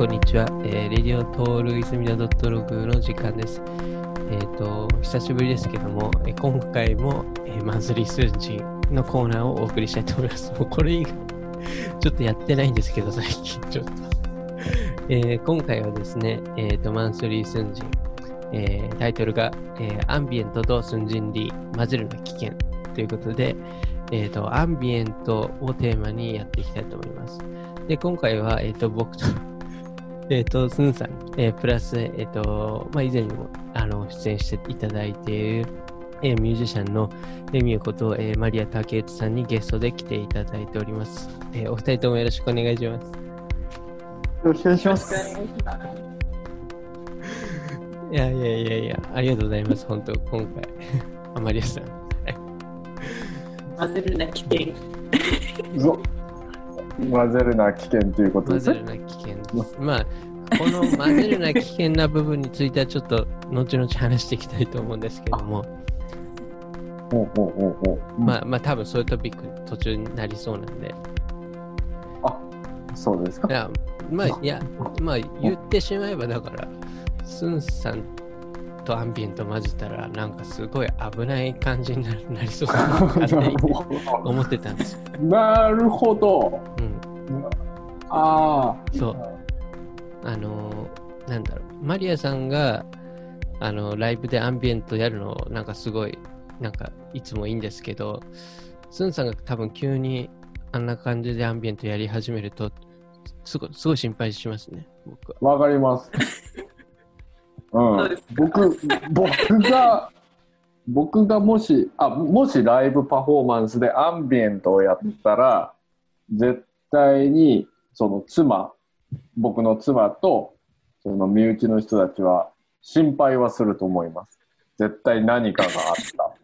こんにちは。えー、レディオトールイズミダドットログの時間です。えっ、と、久しぶりですけども、えー今回も、えーマンスリー数字のコーナーをお送りしたいと思います。もうこれ以外、ちょっとやってないんですけど、最近ちょっと。えー今回はですね、えっ、と、マンスリー寸人、えータイトルが、えーアンビエントと寸人リ混ぜるな危険ということで、えっ、と、アンビエントをテーマにやっていきたいと思います。で、今回は、えっ、と、僕と、えっ、と、スンさん、えープラス、えっ、と、まあ、以前にも、あの、出演していただいている、えーミュージシャンのレミューこと、えーマリア竹内さんにゲストで来ていただいております。えーお二人ともよろしくお願いします。よろしくお願いします。いやいやいやいや、ありがとうございます、本当今回。あ、マリアさん。混ぜるな危険。ぞ混ぜるな危険ということですね。混ぜるな危険です。まあ、この混ぜるな危険な部分についてはちょっと後々話していきたいと思うんですけども、ほうほうほうほう。まあまあ多分そういうトピック途中になりそうなんで、あ、そうですかい。や、まあ、いや、まあ言ってしまえばだから、スンさんとアンビエント混ぜたらなんかすごい危ない感じにななりそうだな勝手に思ってたんですよ。なるほど。うん、ああ。そう。あのーなんだろう、マリアさんが、あの、ライブでアンビエントやるの、なんかすごい、なんか、いつもいいんですけど、スンさんが多分急にあんな感じでアンビエントやり始めると、すごい、すごい心配しますね、僕は。わかります。うん。僕、僕が、僕がもし、あ、もしライブパフォーマンスでアンビエントをやったら、絶対に、その妻、僕の妻と、その身内の人たちは心配はすると思います。絶対何かがあった。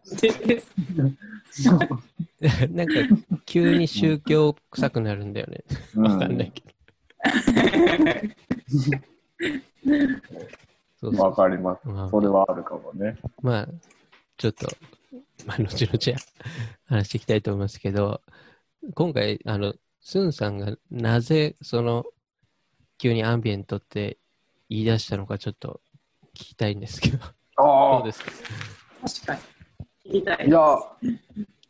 なんか、急に宗教臭くなるんだよね。うわかんないけど。そうそうわかります。まあそれはあるかもね。まあ、ちょっと、まあ、後々話していきたいと思いますけど、今回、あの、スンさんがなぜ、その、急にアンビエントって言い出したのか、ちょっと聞きたいんですけど、どあうですか？確かに。聞きたい。いや、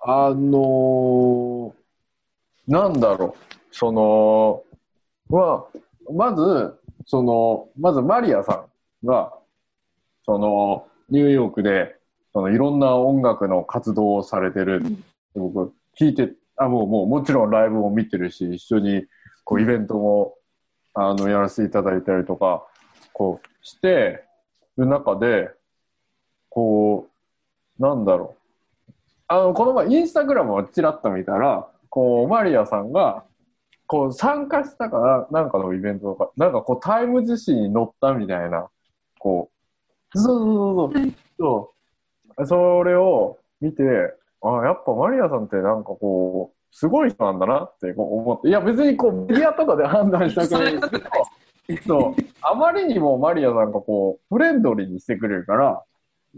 あのーなんだろう、その、まあ、まず、その、まずマリアさんが、その、ニューヨークで、そのいろんな音楽の活動をされてる、僕、聞いて、あ、もう、もう、もちろんライブも見てるし、一緒に、こう、イベントも、あの、やらせていただいたりとか、こう、してる中で、こう、なんだろう。あの、この前、インスタグラムをちらっと見たら、こう、マリアさんが、こう、参加したかな、なんかのイベントとか、なんかこう、タイムズ紙に載ったみたいな、こう、そうそうそうそう、そう。それを見て、あ、やっぱマリアさんってなんかこう、すごい人なんだなってこう思って、いや別にこう、メディアとかで判断したくないんですけど、そう、あまりにもマリアさんがこう、フレンドリーにしてくれるから、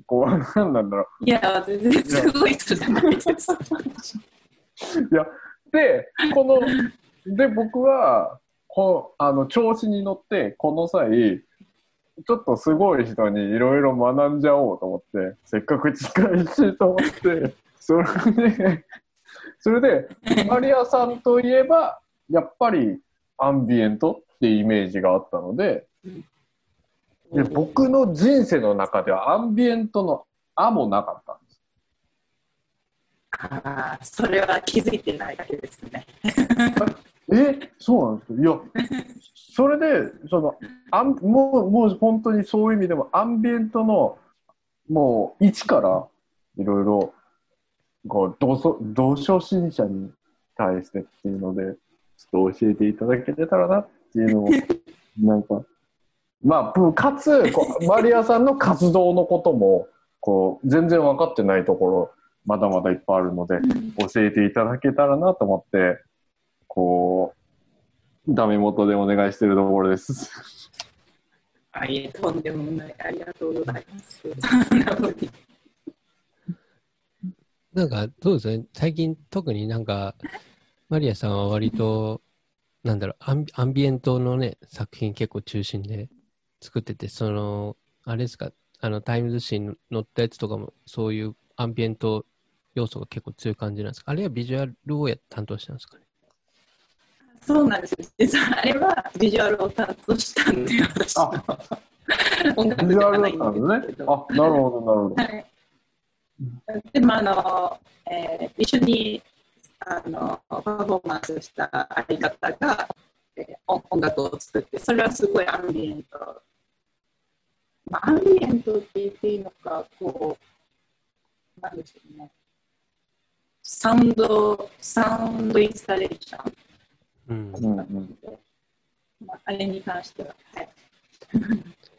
こう、なんなんだろう、いや、全然すごい人じゃないです。いや、で、この、で、僕は、この、あの、調子に乗って、この際、ちょっとすごい人にいろいろ学んじゃおうと思って、せっかく近いしと思って、それで、それで、マリアさんといえば、やっぱりアンビエントっていうイメージがあったので、で僕の人生の中ではアンビエントの「あ」もなかったんです。ああ、それは気づいてないだけですね。えそうなんですか？いや、それで、その、アンもう、もう本当にそういう意味でも、アンビエントの、もう、一から、いろいろ、こう、同そ同初心者に対してっていうので、ちょっと教えていただけてたらなっていうのを、なんか、まあ、かつ、こうマリアさんの活動のことも、こう、全然分かってないところ、まだまだいっぱいあるので、教えていただけたらなと思って、こう、ダメ元でお願いしてるところです。あいえ、とんでもない。ありがとうございます。なんか、どうですね、最近特になんか、マリアさんは割と、なんだろうアンビ、アンビエントのね、作品結構中心で作ってて、その、あれですか、あの、タイムズ紙に載ったやつとかも、そういうアンビエント要素が結構強い感じなんですか？あるいはビジュアルをや担当したんですかね？そうなんですよ。実はあれはビジュアルを担当したんで、私の音楽ビジュアルだではないんったんですけ。ど。あ、なるほど、なるほど。はい。でもあの、えー一緒にあのパフォーマンスした相方が、えー音音楽を作って、それはすごいアンビエント。まあ、アンビエントって言っていいのか、こう、なんでしょうね。サウンド、サウンドインスタレーション。うん。うんうん。まあ、あれに関しては、はい。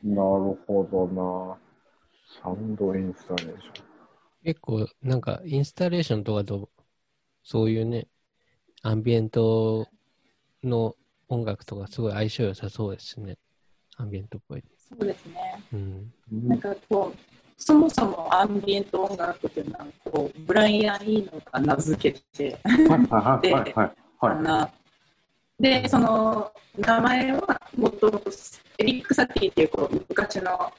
なるほどな。サウンドインスタレーション。結構、なんか、インスタレーションとかと、そういうね、アンビエントの音楽とかすごい相性良さそうですね。アンビエントっぽい。そうですね。うん。なんかこう、そもそもアンビエント音楽っていうのは、こう、ブライアン・イーノが名付けて、はいはいはいはい。はい。あので、その名前はもともとエリック・サティっていうこう昔の、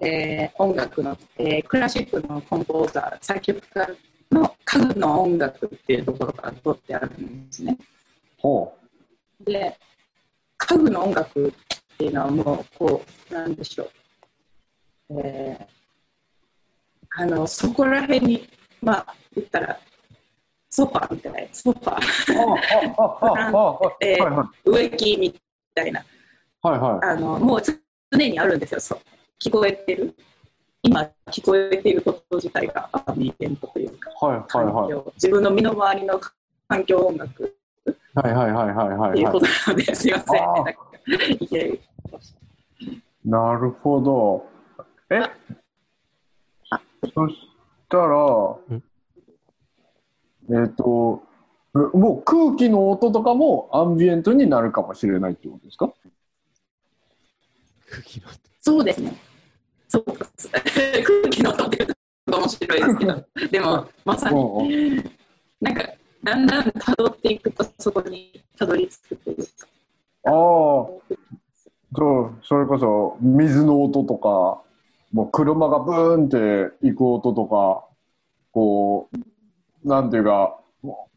えー音楽の、えークラシックのコンポーザー、作曲家の家具の音楽っていうところから取ってあるんですね。ほで、家具の音楽っていうのはもう、こう、なんでしょう。えーあの、そこら辺に、まあ、言ったら、ソファーみたいな、ソファー、う。あ、あ、あ、あ、あ、はいえ。植木みたいな、はいはい。あの、もう常にあるんですよ、そう。聞こえてる。今、聞こえていること自体がアンビエントというか、はいはいはい。自分の身の回りの環境音楽はいはいはいはいはいはっていうことなので、すいません。な。るほど。えそしたらうん、えっと、えもう空気の音とかもアンビエントになるかもしれないってことですか？空気の音そうですね。そう。空気の音って面白いですけど、でも、まさに、なんか、だんだん辿っていくと、そこにたどり着くというか。ああ、そう、それこそ水の音とか、もう車がブーンって行く音とか、こう、なんていうか、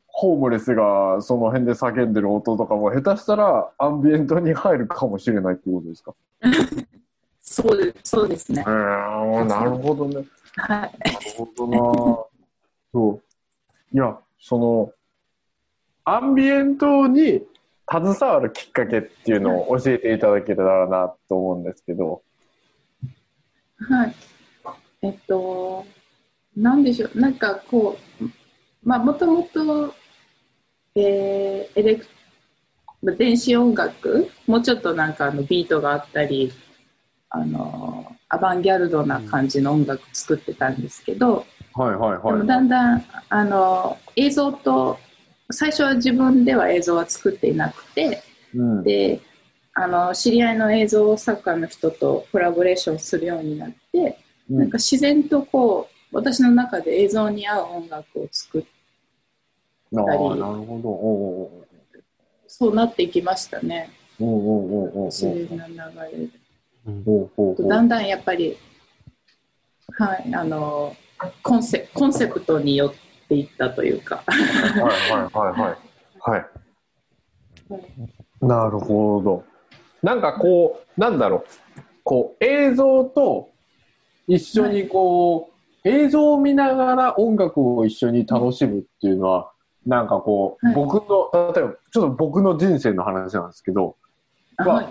ホームレスがその辺で叫んでる音とかも下手したらアンビエントに入るかもしれないってことですか？そうでそうですねえ。ー、なるほどね。はい。なるほどな。そう。いや、その、アンビエントに携わるきっかけっていうのを教えていただけたらなと思うんですけど。はい。えっと、なんでしょう、なんかこう、まあ、もともと、えーエレクまあ電子音楽、もうちょっとなんかあのビートがあったり、あの、アバンギャルドな感じの音楽作ってたんですけど、はいはいはい。でもだんだん、あの、映像と、最初は自分では映像は作っていなくて、うん、であの知り合いの映像作家の人とコラボレーションするようになって、うんなんか自然とこう私の中で映像に合う音楽を作っなるほど。おうそうなっていきましたね自然な流れでだんだんやっぱりはいあのコンセコンセプトによっていったというかはいはいはいはい。はい。なるほど。なんかこう、なんだろう。こう、映像と一緒にこう、映像を見ながら音楽を一緒に楽しむっていうのは、なんかこう、はい。僕の、例えば、ちょっと僕の人生の話なんですけど、わはい。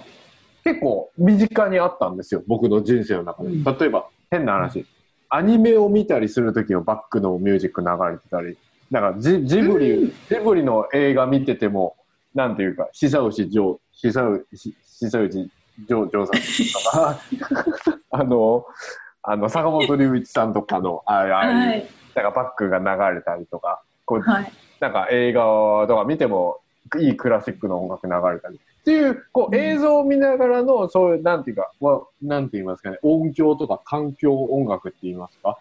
結構身近にあったんですよ、僕の人生の中で。うん。例えば、変な話、アニメを見たりするときのバックのミュージック流れてたり、なんかジジブリ、うん。ジブリの映画見てても、なんていうか、久牛ジ久牛、久牛ジョさんとか、あの、あの、坂本龍一さんとかの、ああいう、ああいうはい。なんかバックが流れたりとか、こう、はい。なんか映画とか見てもいいクラシックの音楽流れたり。っていうこううん。映像を見ながらのそういうなんていうかわなんて言いますかね音響とか環境音楽って言いますか？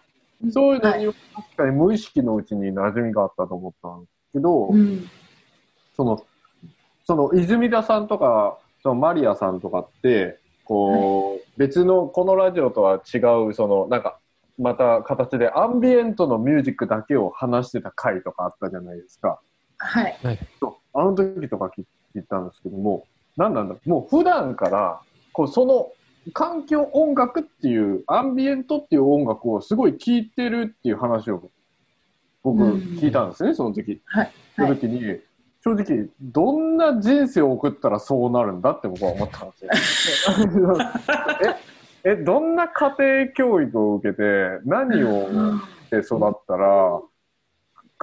そういうのに確かに無意識のうちに馴染みがあったと思ったんですけど、うん。そのその泉田さんとか、そのマリアさんとかって、こう、別のこのラジオとは違う、その、なんか、また形でアンビエントのミュージックだけを話してた回とかあったじゃないですか。はい。そうあの時とか聞聞いたんですけども、何なんだもう普段から、こう、その、環境音楽っていう、アンビエントっていう音楽をすごい聴いてるっていう話を僕うん聞いたんですね、その時。はい。その時に、正直、どんな人生を送ったらそうなるんだって僕は思ったんですよ。え、え、どんな家庭教育を受けて、何をして育ったら、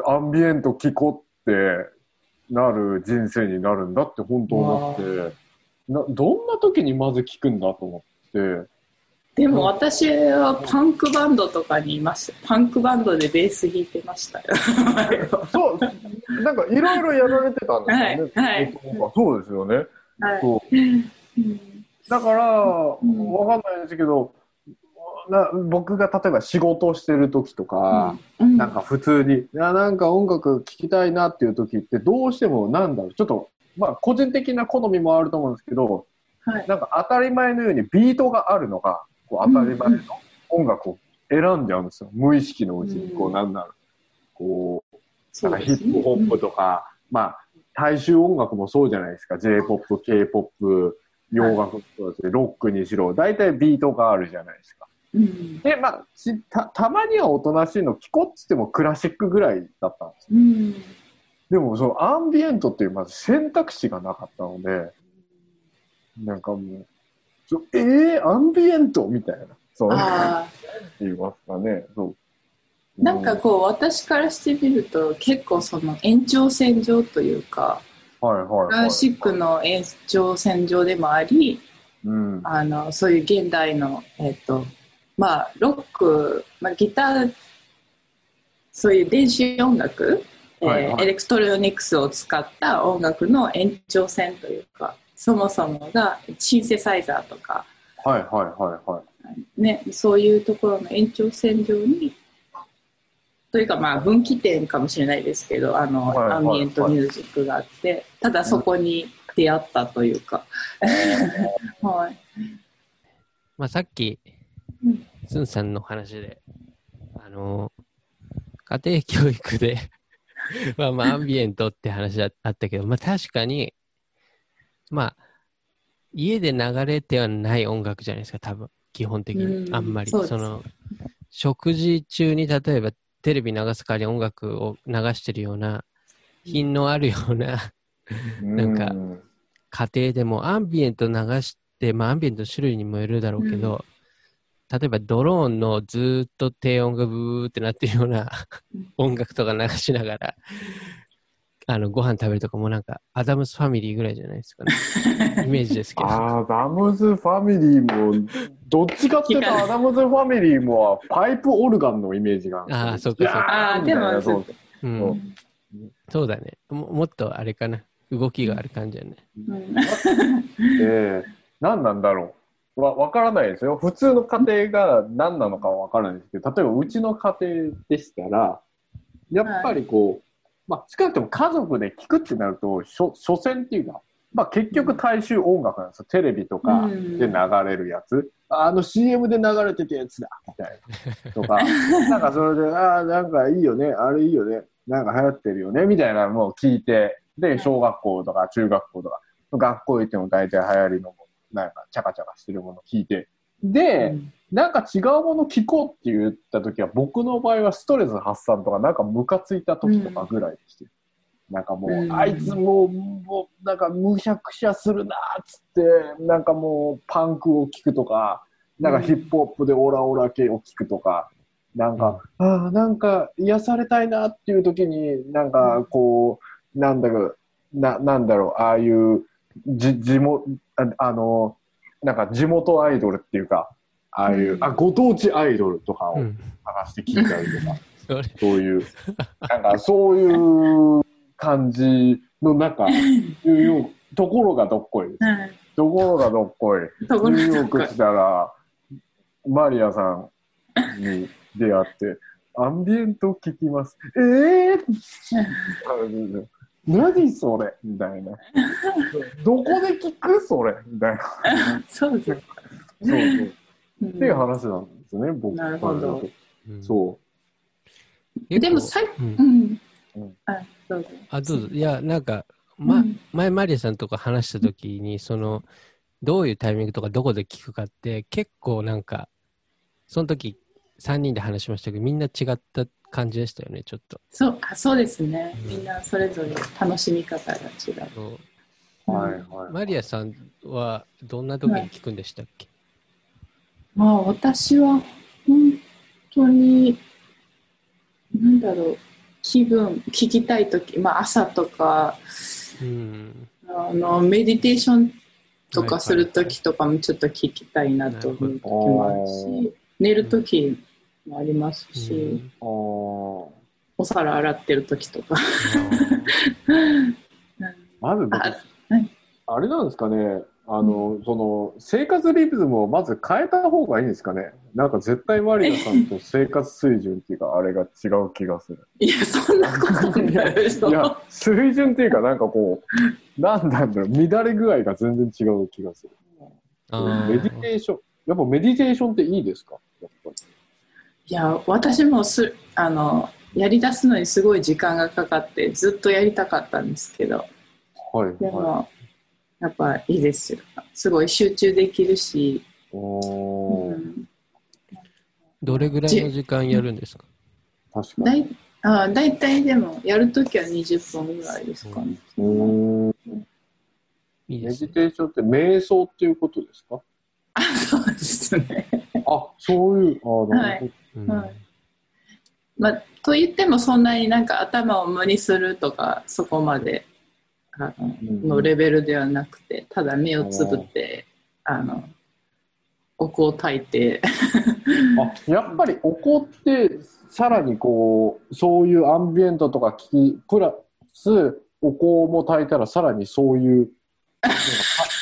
アンビエント聞こうってなる人生になるんだって本当思って、などんな時にまず聞くんだと思って、でも私はパンクバンドとかにいました。パンクバンドでベース弾いてましたよ。そう、なんかいろいろやられてたんですよね。はいはいそうですよね。はいそううんだから、ん。わかんないですけど、な僕が例えば仕事をしてる時とか、うん。なんか普通に、いやなんか音楽聴きたいなっていう時って、どうしてもなんだろう、ちょっと、まあ個人的な好みもあると思うんですけど、はい。なんか当たり前のようにビートがあるのが、こう当たり前の音楽を選んじゃうんですよ。無意識のうちに、こううんなんだろう、こう、そなんかヒップホップとか、まあ、大衆音楽もそうじゃないですか。J-POP、K-POP、洋楽もそうですね、ロックにしろ、大体ビートがあるじゃないですか。うんで、まあ、したたまにはおとなしいの聞こうっつってもクラシックぐらいだったんですよ。うんでも、そのアンビエントっていうまず選択肢がなかったので、なんかもう、そえー、アンビエントみたいな。そう、あ言いますかね。そう。ーなんかこう私からしてみると結構その延長線上というかうん、はいはい、はい。クラシックの延長線上でもありうん。あのそういう現代のえっ、とまあロック、まあ、ギターそういう電子音楽、えーはいはいエレクトロニクスを使った音楽の延長線というかそもそもがシンセサイザーとかはいはいはいはい。ね、そういうところの延長線上にというかまあ分岐点かもしれないですけどあの、はいはいはい。アンビエントミュージックがあってただそこに出会ったというか、はい、まあ、さっきうん、スンさんの話で、あの、家庭教育で、まあまあ、アンビエントって話だあったけど、まあ確かに、まあ、家で流れてはない音楽じゃないですか、多分、基本的に。うんあんまり。その、食事中に例えばテレビ流す代わりに音楽を流してるような、品のあるようななんかう家庭でもアンビエント流して、まあアンビエントの種類にもよるだろうけど、例えばドローンのずーっと低音がブーってなってるようなうん 音楽とか流しながら、あの、ご飯食べるとかもなんか、アダムスファミリーぐらいじゃないですかね。イメージですけど。ああ、ダムズファミリーも、どっちかっていうと、アダムズファミリーもパイプオルガンのイメージがるあーそうかそうかあーでもそうう。うんそうだねも。もっとあれかな。動きがある感じだね。うんで、何なんだろう。わ、わからないですよ。普通の家庭が何なのかはわからないですけど、例えばうちの家庭でしたら、やっぱりこう、まあ、少なくとも家族で聞くってなると、しょ、所詮っていうか、まあ結局大衆音楽なんですよ。テレビとかで流れるやつ。あの CM で流れてたやつだ。みたいな。とか、なんかそれで、ああ、なんかいいよね、あれいいよね、なんか流行ってるよね、みたいなのを聞いて、で、小学校とか中学校とか、学校行っても大体流行りのもの、なんかチャカチャカしてるものを聞いて、で、なんか違うもの聞こうって言った時は、僕の場合はストレス発散とか、なんかムカついた時とかぐらいでして、なんかもう、うん。あいつもう、もう、なんかむしゃくしゃするなっつって、なんかもう、パンクを聞くとか、なんかヒップホップでオラオラ系を聞くとか、なんか、ああ、なんか癒されたいなっていう時に、なんかこう、なんだか、な、なんだろう、ああいう、じ、地元、ああの、なんか地元アイドルっていうか、ああいう、うんあ、ご当地アイドルとかをうん。探して聞いたりとか、そういう、なんかそういう感じの中、ニューヨーク、ところがどっこいです。はいところがどっこい。ニューヨがーク来たら、マリアさんに出会って、アンビエント聞きます。ええー、何それ？みたいな。どこで聞く？それ？みたいな。そうです。そうそう。うんっていう話なんですね、僕なるほどそ結構でもさいうんうんうん。あ、どうぞ。あ、どうぞ。いや、なんか、ま、うん前、マリアさんとか話したときに、その、どういうタイミングとかどこで聞くかって、結構なんか、その時、3人で話しましたけど、みんな違った感じでしたよね、ちょっと。そうあそうですねうん。みんなそれぞれ楽しみ方が違う。そうう。はいうんはい。マリアさんはどんな時に聞くんでしたっけ、まあ私は本当に、なんだろう、気分、聞きたいとき、まあ朝とか、うん。あのメディテーションとかするときとかもちょっと聞きたいなと思うときもあるし、寝るときもありますし、うん。あー。お皿洗ってるときとか。まず僕あはい。あれなんですかね、あの、その、生活リズムをまず変えた方がいいんですかね？なんか絶対マリアさんと生活水準っていうか、あれが違う気がする。いや、そんなことないでしょ。いや、水準っていうか、なんかこう、なんなんだろう、乱れ具合が全然違う気がする。メディテーション、やっぱメディテーションっていいですか？やっぱり。いや、私もすあのやり出すのにすごい時間がかかって、ずっとやりたかったんですけど、はい、でも、はやっぱいいですよ。すごい集中できるし、どれぐらいの時間やるんですか、だ確かに。いあだいたいでも、やるときは20分ぐらいですかね。うーん。いいですね。メディテーションって瞑想っていうことですか？あ、そうですね。あ、そういう、あなるうんはいまあ、と言っても、そんなになんか頭を無にするとか、そこまであのレベルではなくて、ただ目をつぶって、あの、お香を焚いて。あ、やっぱりお香って、さらにこう、そういうアンビエントとか聞き、プラス、お香も炊いたらさらにそういう、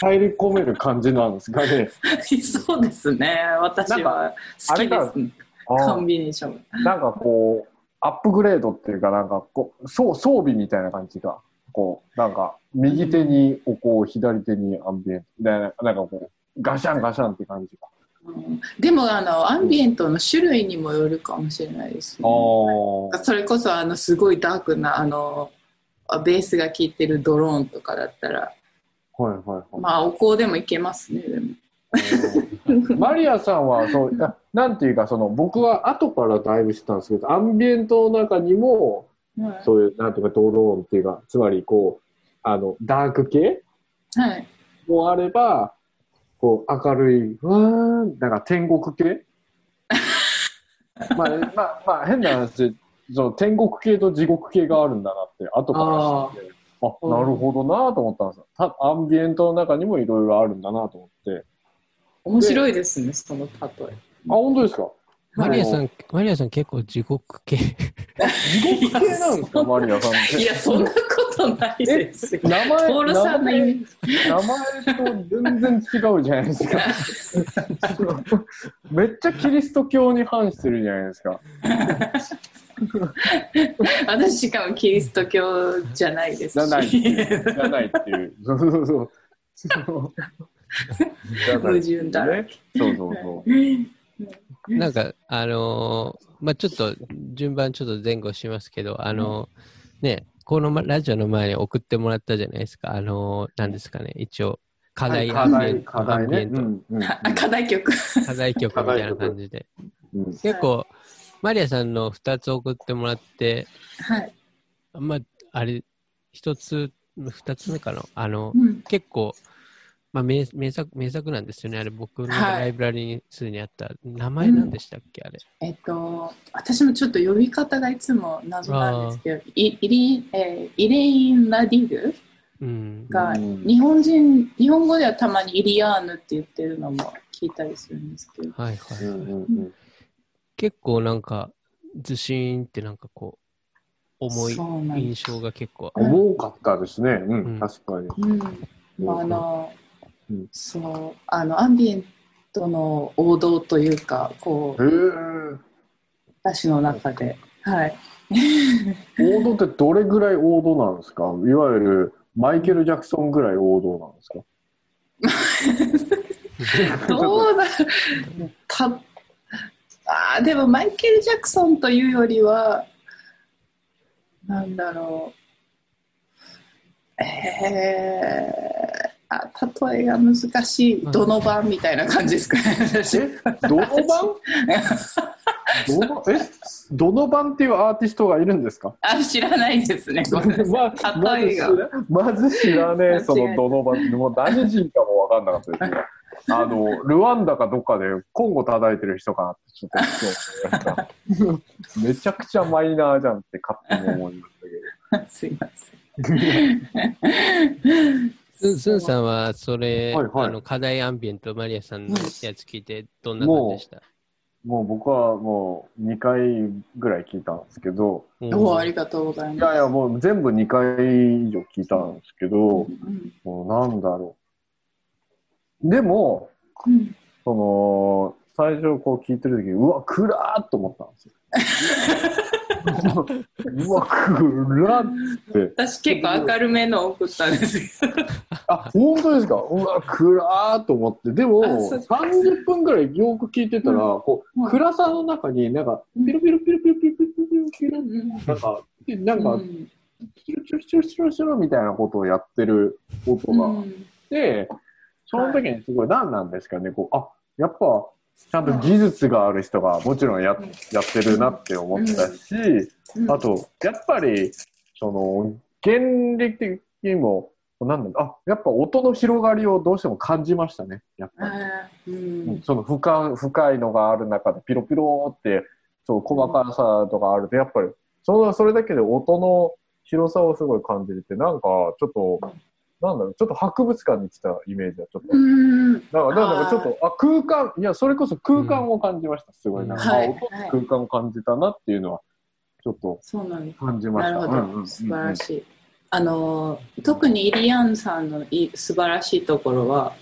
入り込める感じなんですかね。そうですね、私は好きです、ね、コンビネーション。なんかこう、アップグレードっていうか、なんかこう、そう装備みたいな感じが、こう、なんか、右手にお香、左手にアンビエントみたいな、なんかこう、ガシャンガシャンって感じが。うんでもあの、アンビエントの種類にもよるかもしれないです、ね。あそれこそあのすごいダークなあのベースが効いてるドローンとかだったら、あ、はいはいはい。まあお香でもいけますね、でも。マリアさんはそうななんていうかその僕は後からだいぶ知ったんですけどアンビエントの中にもはい。そういうなんていうかドローンっていうかつまりこうあのダーク系はい。もあればこう明るいわーなんか天国系 まあまあまあ変な話その天国系と地獄系があるんだなって後から知ってあうんなるほどなと思ったんですよ。たアンビエントの中にもいろいろあるんだなと思って。面白いですね、その例え。あ本当ですか？んマリアさん、マリアさん結構地獄系。地獄系なんですか？マリアさんっていや、そんなことないですよ。名前名前と全然違うじゃないですか。めっちゃキリスト教に反してるじゃないですか。私しかもキリスト教じゃないですし。じゃないっていう。じゃないっていう。そうそうそう。矛盾だらけ。そうそうそなんか、あのーまあちょっと、順番ちょっと前後しますけど、あのーね、このまラジオの前に送ってもらったじゃないですか。あのーなんですかね、一応、課う。題、課題、曲。課題曲みたいな感じで。うん結構、マリアさんの2つ送ってもらって、はい。まあ、あれ、1つ、2つ目かな。あの、うん結構、まあ名、名作、名作なんですよね。あれ、僕のはいライブラリにすでにあった。名前なんでしたっけ、あれ。えっと、私もちょっと呼び方がいつも謎なんですけど、イイリえーイレイン・ラディルうん。が、うん日本人、日本語ではたまにイリアーヌって言ってるのも聞いたりするんですけど、はいはい。うんうんうん結構なんか、ずしーんってなんかこう、重い。印象が結構。重かったですね。ううんん、確かに。うん。まあ、あの、うん。そう、あの、アンビエントの王道というか、こう。私の中で、はい。王道ってどれぐらい王道なんですか？いわゆるマイケル・ジャクソンぐらい王道なんですか？どうだたあーでもマイケル・ジャクソンというよりはなんだろう。えー、あ例えが難しいどの番みたいな感じですかね。私。え？どの番 どの？え？どの番っていうアーティストがいるんですか？あ知らないですね。ごめんなさい。ま例えが。まず知らねえ、そのどの番、もう何人かも分かんなかったですね。あの、ルワンダかどっかでコンゴ叩いてる人かなってちょっと。めちゃくちゃマイナーじゃんって勝手に思いましたけど。すいませんススンさんはそれ、はいはい。あの課題アンビエントマリアさんのやつ聞いてどんな感じでした、もう僕はもう2回ぐらい聞いたんですけど、うん。おありがとうございます。いやいやもう全部2回以上聞いたんですけど、うん。もうなんだろう。でも、うん。その、最初こう聞いてる時うわ暗っと思ったんですよ。うわ暗っって。私結構明るめの送ったんですけあ本当ですか？うわ暗っと思って。でも30分ぐらいよく聞いてたら、うん、こう暗さの中になんかピロピロピロピロピロピロピロなんかなんか、うん、キロキロキロキロキロみたいなことをやってる音が、うん、でその時にすごい何なんですかね。こうあやっぱちゃん。と技術がある人がもちろんやうん。やってるなって思ったし、うん。あと、やっぱり、その、原理的にも、なんだあ、やっぱ音の広がりをどうしても感じましたね、やっぱり。うん。その深深いのがある中でピロピロってそう細かさとかあるとやっぱりそのそれだけで音の広さをすごい感じれてなんかちょっとなんだろうちょっと博物館に来たイメージはちょっと。うん。なんかなんかちょっとあ空間いやそれこそ空間を感じました、すごいなんか、はい空間を感じたなっていうのはちょっとそうなんです。感じました。なるほど、うんうんうんうん。素晴らしい。あの特にイリアンさんのい素晴らしいところは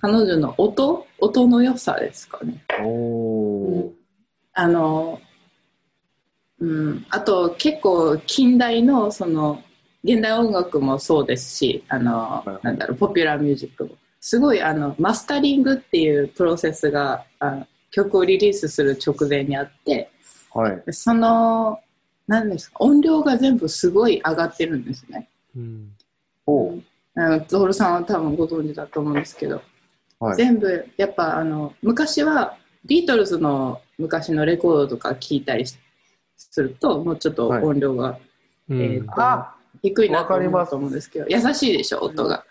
彼女の音？音の良さですかね。おー。あの、うん、あと結構近代のその現代音楽もそうですしあの、いはい。なんだろうポピュラーミュージックも。すごいあのマスタリングっていうプロセスがあ曲をリリースする直前にあってはい。その何ですか音量が全部すごい上がってるんですね。うん。おう。あのゾールさんは多分ご存知だと思うんですけど、はい。全部やっぱあの昔はビートルズの昔のレコードとか聞いたりしするともうちょっと音量がうん。えーあ低いなとわかります思うと思うんですけど優しいでしょ音が、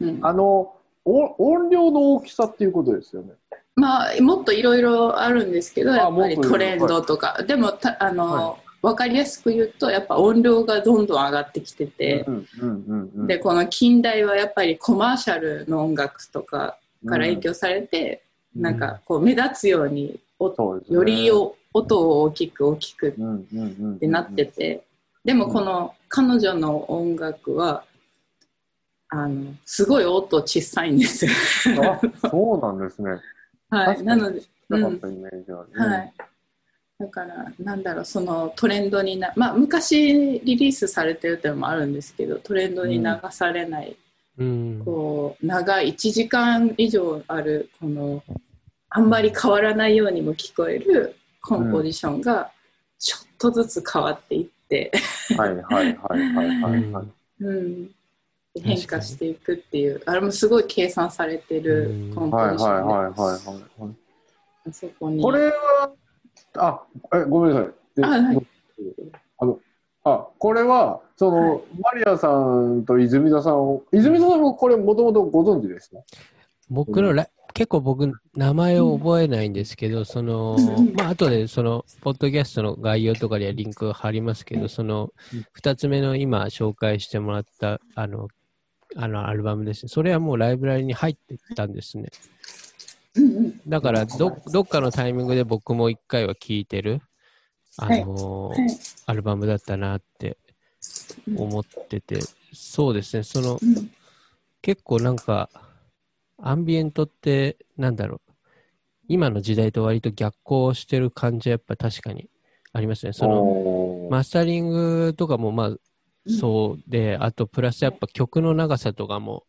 うん。あのお音量の大きさっていうことですよね。まあもっといろいろあるんですけどやっぱりトレンドとか、でもたあの、は分かりやすく言うとやっぱ音量がどんどん上がってきてて、うんうんうんうん。でこの近代はやっぱりコマーシャルの音楽とかから影響されて、なんかこう目立つようにうですね。よりお音を大きく大きくっうんうんうん。てなってて、でもこの彼女の音楽はあのすごい音小さいんですよ。あそうなんですね。はい、なので、なうん。はい、だからなんだろうそのトレンドになまあ昔リリースされてるっていうのもあるんですけどトレンドに流されない、うんこう長い1時間以上あるこのあんまり変わらないようにも聞こえるコンポジションがちょっとずつ変わっていって、はいはいはいはいはいはい。うん、変化していくっていう。あれもすごい計算されてるコンポはいジションで、はいはいはいはい。あそこに。これは、あ、え、ごめんなさい。であはい。あの、あ、これは、その、マリアさんと泉田さんを、泉田さんもこれもともとご存知ですか？僕のラ、結構僕、名前を覚えないんですけど、そのうん、まあ、後で、その、ポッドキャストの概要とかにはリンクが貼りますけど、そのうん、二つ目の今紹介してもらった、あの、あの、アルバムですね。それはもうライブラリに入ってたんですね。だから、ど、どっかのタイミングで僕も一回は聴いてる、あのはい。アルバムだったなって思ってて、そうですね、その、うん。結構なんか、アンビエントって、なんだろう、今の時代と割と逆行してる感じはやっぱ確かにありますね。その、マスタリングとかもまあそうで、あとプラスやっぱ曲の長さとかも、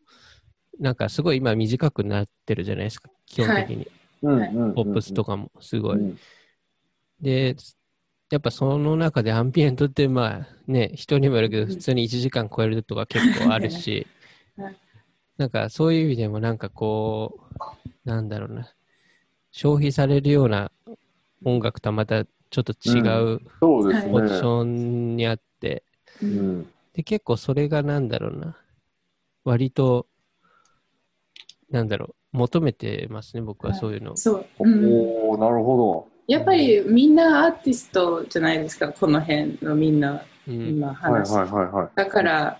なんかすごい今短くなってるじゃないですか、基本的に。うんうんうんポップスとかもすごい。うん。で、やっぱその中でアンビエントってまあね、人にもよるけど、うん普通に1時間超えるとか結構あるし。はい、なんかそういう意味でもなんかこう、なんだろうな、消費されるような音楽とはまたちょっと違うそうですね。ポジションにあって、ううん。んで、結構それがなんだろうな、割と、なんだろう、求めてますね、僕はそういうの。そう、うん、おおなるほやっぱりみんなアーティストじゃないですかこの辺のみんなうん。今ど。はい話して、はいはいはい。だから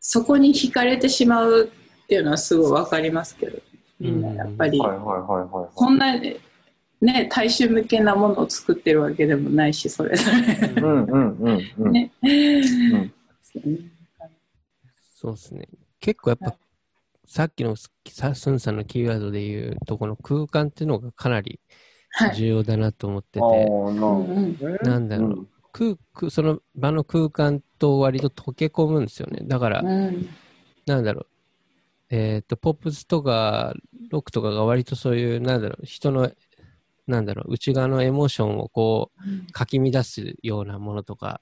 そこに惹かれてしまうっていうのはすごいわかりますけど。みんなやっぱり、はいはいはいはい。こんなね大衆向けなものを作ってるわけでもないしそれぞれ。うんうんうんうん。ね、ん。そうですね。結構やっぱ、はさっきのさスンさんのキーワードで言うと、この空間っていうのがかなりはい、重要だなと思ってて、ああ、なんだろう。空空その場の空間と割と溶け込むんですよね。だから、うん。なんだろう、えっ、と、ポップスとかロックとかが割とそういう、なんだろう、人の、なんだろう、内側のエモーションをこう、かき乱すようなものとか、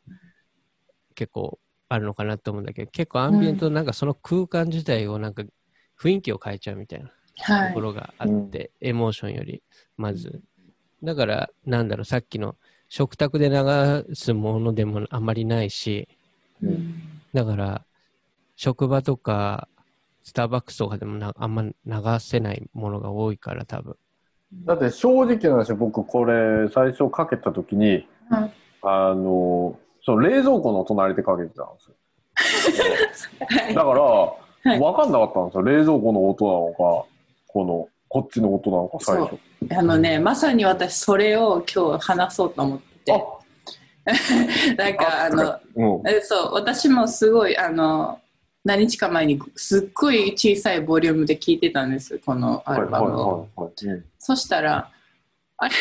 結構あるのかなと思うんだけど、結構アンビエントなんかその空間自体をなんか雰囲気を変えちゃうみたいなはい。ところがあって、エモーションより、まず。だから、なんだろう、さっきの食卓で流すものでもあんまりないし、うん。だから、職場とか、スターバックスとかでもなあんま流せないものが多いから、多分。だって正直な話、僕これ最初かけたときに、はいあの、その冷蔵庫の隣でかけてたんですよ。は いだから、い分かんなかったんですよ。冷蔵庫の音なのか、この、こっちの音なのか、最初。あのね、まさに私それを今日話そうと思ってて なんかあのうん。えそう私もすごいあの何日か前にすっごい小さいボリュームで聞いてたんですこのアルバムを、そしたらあれ？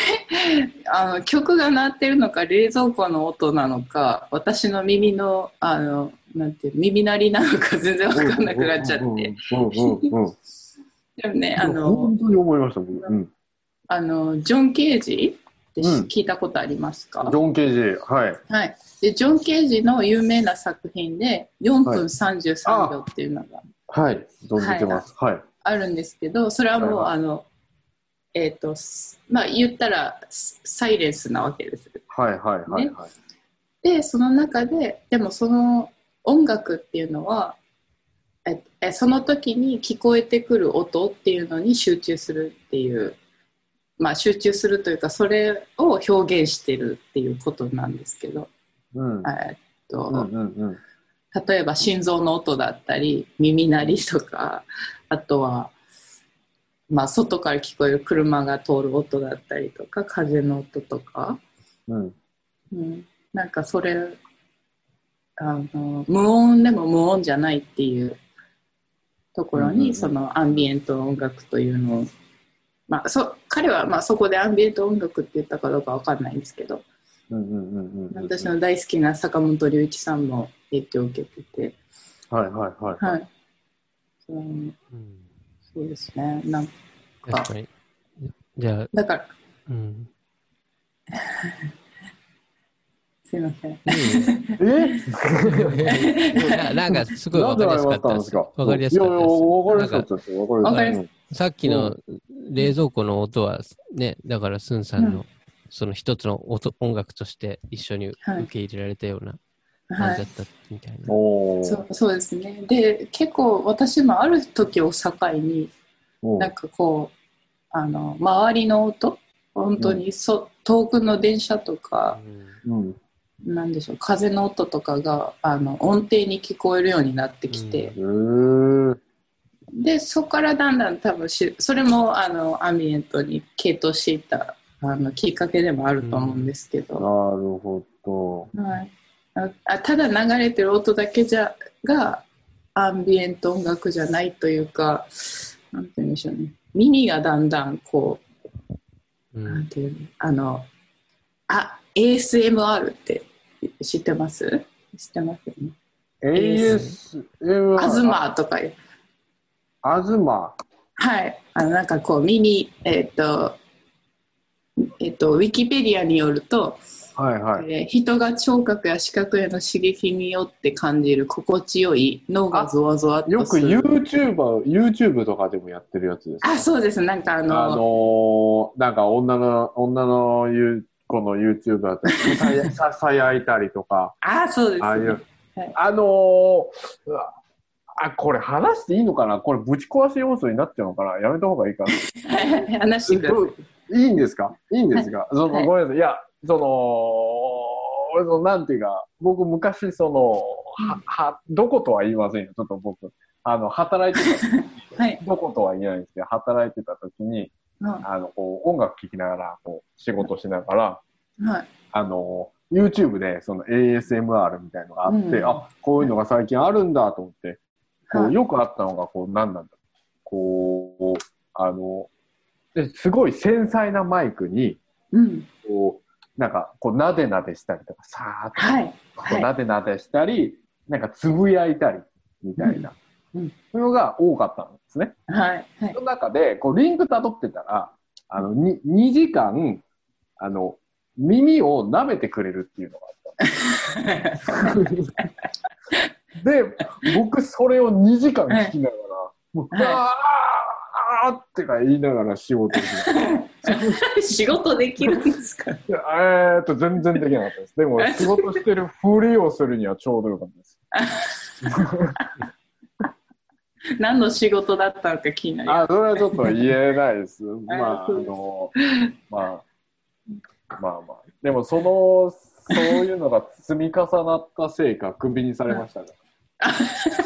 あの曲が鳴ってるのか冷蔵庫の音なのか私の耳のあのなんて耳鳴りなのか全然わかんなくなっちゃって。でもねあの本当に思いました、僕。うん。あのジョン・ケージってうん聞いたことありますか、ジョン・ケージ、はい。はい、でジョン・ケージの有名な作品で4分33秒っていうのがはい。存じてます。はい。あるんですけどそれはもう、はいはいあのえっ、とすまあ言ったらスサイレンスなわけですはいはいはいはい。でその中ででもその音楽っていうのはええその時に聞こえてくる音っていうのに集中するっていうまあ集中するというかそれを表現してるっていうことなんですけど、うん。えっとうんうんうん。例えば心臓の音だったり耳鳴りとかあとは、まあ、外から聞こえる車が通る音だったりとか風の音とか、うん。うん、なんかそれあの無音でも無音じゃないっていうところにそのアンビエント音楽というのを、まあ、そ彼はまあそこでアンビエント音楽って言ったかどうかわかんないんですけどうんうんうんうん。私の大好きな坂本龍一さんも影響を受けてて。はいはいはい。はい。うん、うんそうですね。なん確かに。じゃあ、だから、うん。すいません。え？ななんかすごいわかりやすかったです。わかりやすかったいやいや、わかりやすかったですかりやすかった。さっきの冷蔵庫の音はね、だからスンさんの、うその一つの音音楽として一緒に受はい。け入れられたようなはい。感じだったみたいな。おー。そうそうですね。で、結構私もある時を境に、うんなんかこう、あの、周りの音、本当にそ、遠くの電車とか、うん。なんでしょう、風の音とかが、あの、音程に聞こえるようになってきて、へーで、そこからだんだん多分し、それも、あの、アンビエントに傾倒していった、あの、きっかけでもあると思うんですけど、なるほど。はい、ああただ流れてる音だけじゃがアンビエント音楽じゃないというかなんて言うんでしょうね。耳がだんだんこううなんんていうの？あのあ ASMR って知ってます？知ってますよね？ASM アズマとかいう。アズマはい。あの、なんかこう、耳、えっ、と、えっ、と、ウィキペディアによると、はいはいえー人が聴覚や視覚への刺激によって感じる心地よい脳がゾワゾワっよくとする。YouTuber YouTube とかでもやってるやつですあ、そうです。なんかあの、あのーなんか女の女のゆ子の YouTuber だったりささやいたりとかあ、そうです、ね。ああいうはいあのーあこれ話していいのかな？これぶち壊し要素になっちゃうのかな？やめた方がいいかな？話してください。いいんですか？いいんですか、そのはい。ごめんなさい。いや、その、俺の、なんていうか、僕昔、その、は、は、どことは言いませんよ。ちょっと僕、あの、働いてた、はい。どことは言えないんですけど、働いてた時に、うん。あの、こう、音楽聴きながら、こう、仕事しながら、はい。あの、YouTube で、その ASMR みたいのがあって、うん。あ、こういうのが最近あるんだと思って、こう、はいよくあったのが、こう、何なんだこう、あの、ですごい繊細なマイクに、うん。こう、なんか、こう、なでなでしたりとか、さーっと、はい。こう、はい。なでなでしたり、なんか、つぶやいたり、みたいな、うんうんそういうのが多かったんですね。はい。はいそ。の中で、こう、リンク辿ってたら、あの、に2時間、あの、耳を舐めてくれるっていうのがあったん で僕、それを2時間聞きながら、もう、はいあーあーってか言いながら仕事 仕事できるんですか？えーっと、全然できなかったです。でも、仕事してるふりをするにはちょうどよかったです。何の仕事だったのか気になりまあ、それはちょっと言えないです。まあ、あの、まあ、まあまあ。でも、その、そういうのが積み重なったせいか、クビにされましたね。す。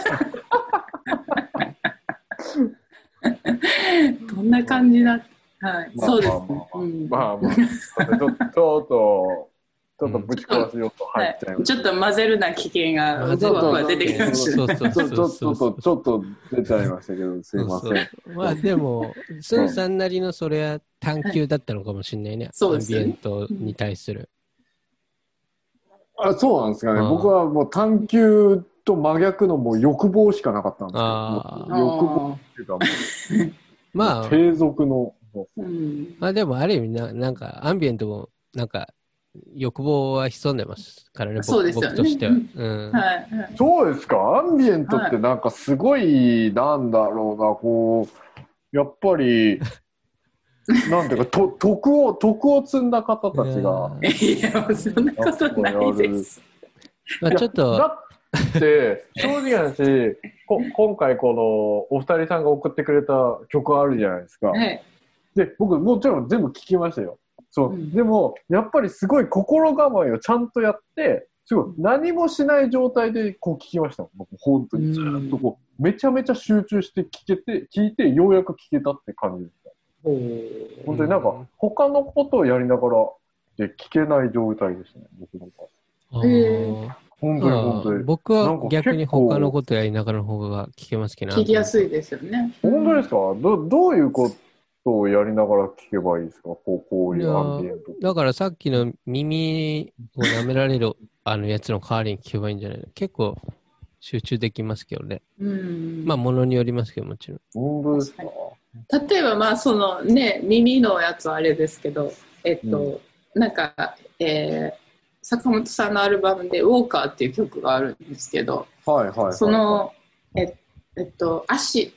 どんな感じだはい。まあそうです。ねうんまあまあ、ちょっと、ちょっと、ぶち壊しようと入っちゃいはい、ました。ちょっと混ぜるな危険が混ぜるふわふわ出てきましたね。そうそうちょそうそうちょっと、ちょっと出ちゃいましたけど、すいません。そうそうまあでも、スンさんなりのそれは探求だったのかもしれないね。そうですよねアンビエントに対する。あそうなんですかね。うん僕はもう探求と真逆のもう欲望しかなかったんですよ。欲望っていうかもう、まあ、継続の。うん。まあでもある意味な、なんか、アンビエントも、なんか、欲望は潜んでますからね、僕そうですよね。僕としては。そうですか？アンビエントってなんかすごい、なんだろうな、こう、やっぱり、なんていうか、と徳を、徳を積んだ方たちが、いや、そんなことないです。まあちょっと、だって、正直な話、こ今回この、お二人さんが送ってくれた曲あるじゃないですか。はい。で、僕もちろん全部聞きましたよ。そう。うんでも、やっぱりすごい心構えをちゃんとやって、すごい何もしない状態でこう聞きました。僕、本当にずーっとこう、めちゃめちゃ集中して聞けて、聞いて、ようやく聞けたって感じでした。本当になんか、他のことをやりながらで聞けない状態でしたね、僕なんか。本当に本当まあに。僕は逆に他のことやりながらの方が聞けますけど聞きやすいですよね。本当ですか？どどういうことをやりながら聞けばいいですか？こうこういうアンビエント。だからさっきの耳を舐められる あのやつの代わりに聞けばいいんじゃないの？結構集中できますけどね。うん。まあ、ものによりますけど、もちろん。本当ですか？例えばまあそのね耳のやつはあれですけどえっと、なんか、えー坂本さんのアルバムで「ウォーカー」っていう曲があるんですけどはいはいはい。そのええっと足、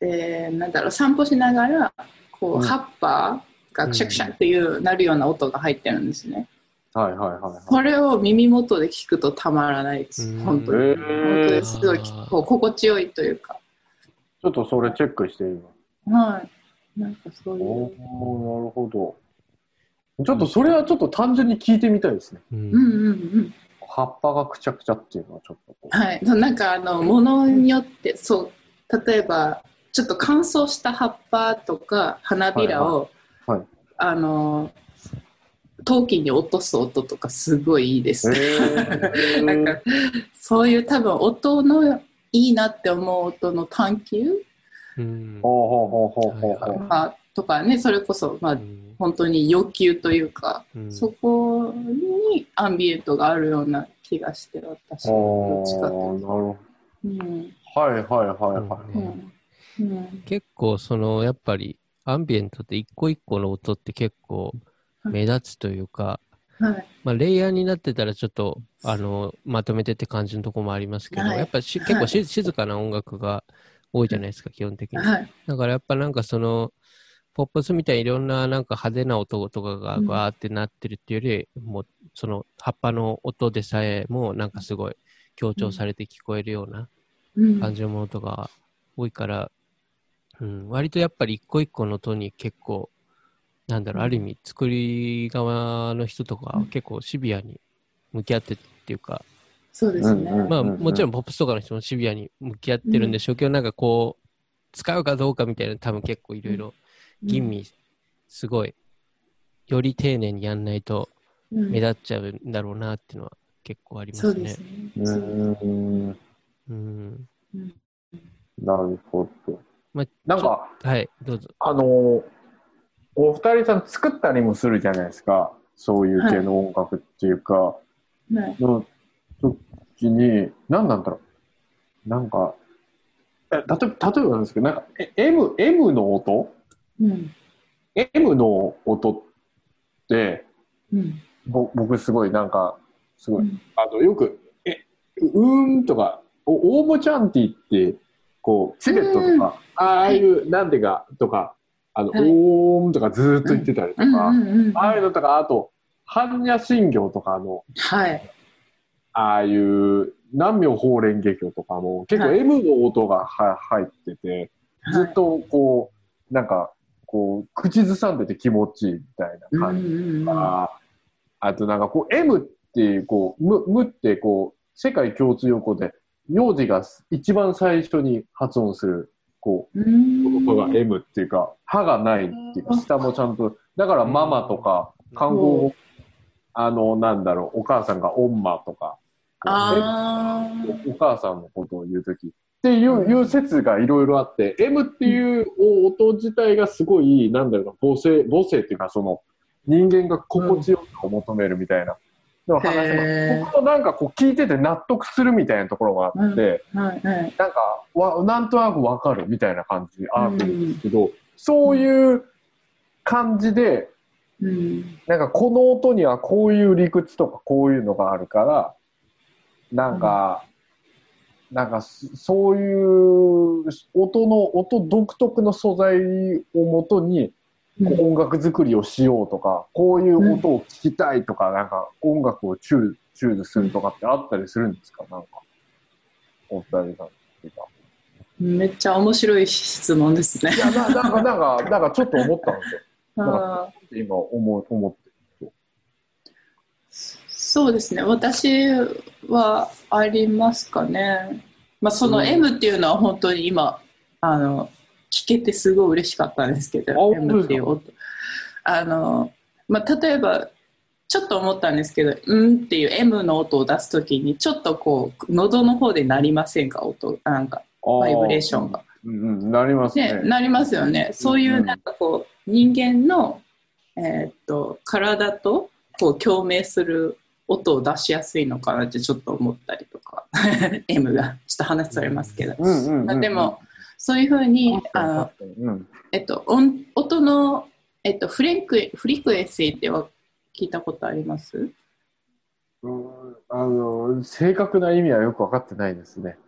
えーなんだろう散歩しながらこう、うん葉っぱがクシャクシャっていうなるような音が入ってるんですね。はいはいはいはい。これを耳元で聞くとたまらないですうん本当に。え本当ーにすごいこう心地よいというか。ちょっとそれチェックしてみます。はい。なんかそういおう。ーなるほど。ちょっとそれはちょっと単純に聞いてみたいですね。うんうんうんうん。葉っぱがくちゃくちゃっていうのはちょっと。はい。なんかあの、ものによって、そう、例えば、ちょっと乾燥した葉っぱとか花びらを、はいはいあの、陶器に落とす音とかすごいいいです。え なんか、そういう多分音のいいなって思う音の探求うんほうほうほうほうほうほう。がとかね、それこそ、まあう、ん。本当に欲求というか、うん。そこにアンビエントがあるような気がして、私はどっちかというと。はいはいはいはい。うん。うん。結構そのやっぱりアンビエントって一個一個の音って結構目立つというか、はい。まあ、レイヤーになってたらちょっとあのまとめてって感じのとこもありますけど、はい。やっぱしはい結構し、静かな音楽が多いじゃないですか、基本的に。はい。だからやっぱなんかその、ポップスみたいにいろんななんか派手な音とかがうん。わーってなってるっていうより、もうその葉っぱの音でさえもなんかすごい強調されて聞こえるようなうん。感じのものとかが多いから、うん、割とやっぱり一個一個の音に結構、なんだろう、うん。ある意味作り側の人とかは結構シビアに向き合ってっていうか、そうですね。うんうんまあもちろんポップスとかの人もシビアに向き合ってるんでしょうけど、なんかこう、使うかどうかみたいな多分結構いろいろ吟味、すごい、より丁寧にやんないとうん目立っちゃうんだろうなっていうのは結構ありますねそうです。ね。うん、うん。うんなるほど。まあ、なんか、はい、どうぞ。あのーお二人さん作ったりもするじゃないですか。そういう系の音楽っていうか、はいの時に、何なんだろう。なんか、え例えば、例えばなんですけど、なんか、え M、M の音うん。?M の音って、うん。ぼ僕すごいなんか、すごい、うんあの、よく、え、うーんとか、おオーボチャンティって、こう、チベットとか、ああいう、なんでかとか、あの、はいおーんとかずーっと言ってたりとか、ああいうのとか、あと、般若心経とかの、はい。ああいう南明法蓮華経とかも、結構はい M の音がは入ってて、ずっとこう、なんか、こう、口ずさんでて気持ちいいみたいな感じじとか、あとなんかこう M っていう、こう、む、むってこう、世界共通用語で、幼児が一番最初に発音する、こう、音が M っていうか、歯がないっていうか、下もちゃんと、だからママとか、看護語、あの、なんだろう、お母さんがオンマとか、あお母さんのことを言うときっていう,、いう説がいろいろあって、M っていう音自体がすごい、なんだろうな、母性、母性っていうか、その、人間が心地よさを求めるみたいな、の話僕もなんかこう聞いてて納得するみたいなところがあって、あ。はいはい。なんかわ、なんとなくわかるみたいな感じあるんですけど、そういう感じで、うん。なんかこの音にはこういう理屈とかこういうのがあるから、なんか、なんかそそういう音の、音独特の素材をもとに音楽作りをしようとか、こういう音を聞きたいとか、なんか音楽をチュー choose するとかってあったりするんですか？なんか、お二人さん。めっちゃ面白い質問ですねい。や、ななんか、なんか、なんかちょっと思ったんですよ。今思う、思って。そうですね。私はありますかね。まあ、そのうん M っていうのは本当に今、あの、聞けてすごい嬉しかったんですけど、あ M っていう音。あの、まあ、例えば、ちょっと思ったんですけど、うんっていう M の音を出すときに、ちょっとこう、喉の方で鳴りませんか？音、なんか、バイブレーションが。うんうん、なりますね。ね、なりますよね。そういうなんかこう、人間の、えーっと、体とこう共鳴する音を出しやすいのかなってちょっと思ったりとか、M が、ちょっと話されますけど。うんうんうんうん。まあでも、そういうふうに、あの、えっと、音音の、えっと、フレンク、フリクエンシーっては聞いたことあります？うんあの正確な意味はよく分かってないですね。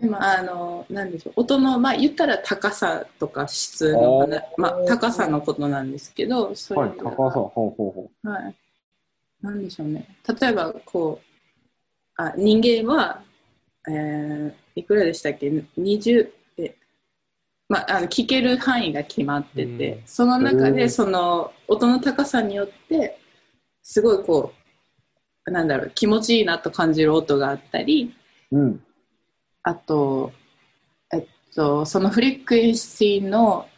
まあ、あの、なんでしょう、音の、まあ、言ったら高さとか質の話、まあ、高さのことなんですけど、それは。い、高さ、ほうほうほはい。なんでしょうね。例えば、こう、あ人間は、えーいくらでしたっけ ?20、え、まあ、あの聞ける範囲が決まってて、うんその中で、うんその音の高さによって、すごいこう、なんだろう、気持ちいいなと感じる音があったり、う。うん。あと、えっと、そのフレクエンシーの、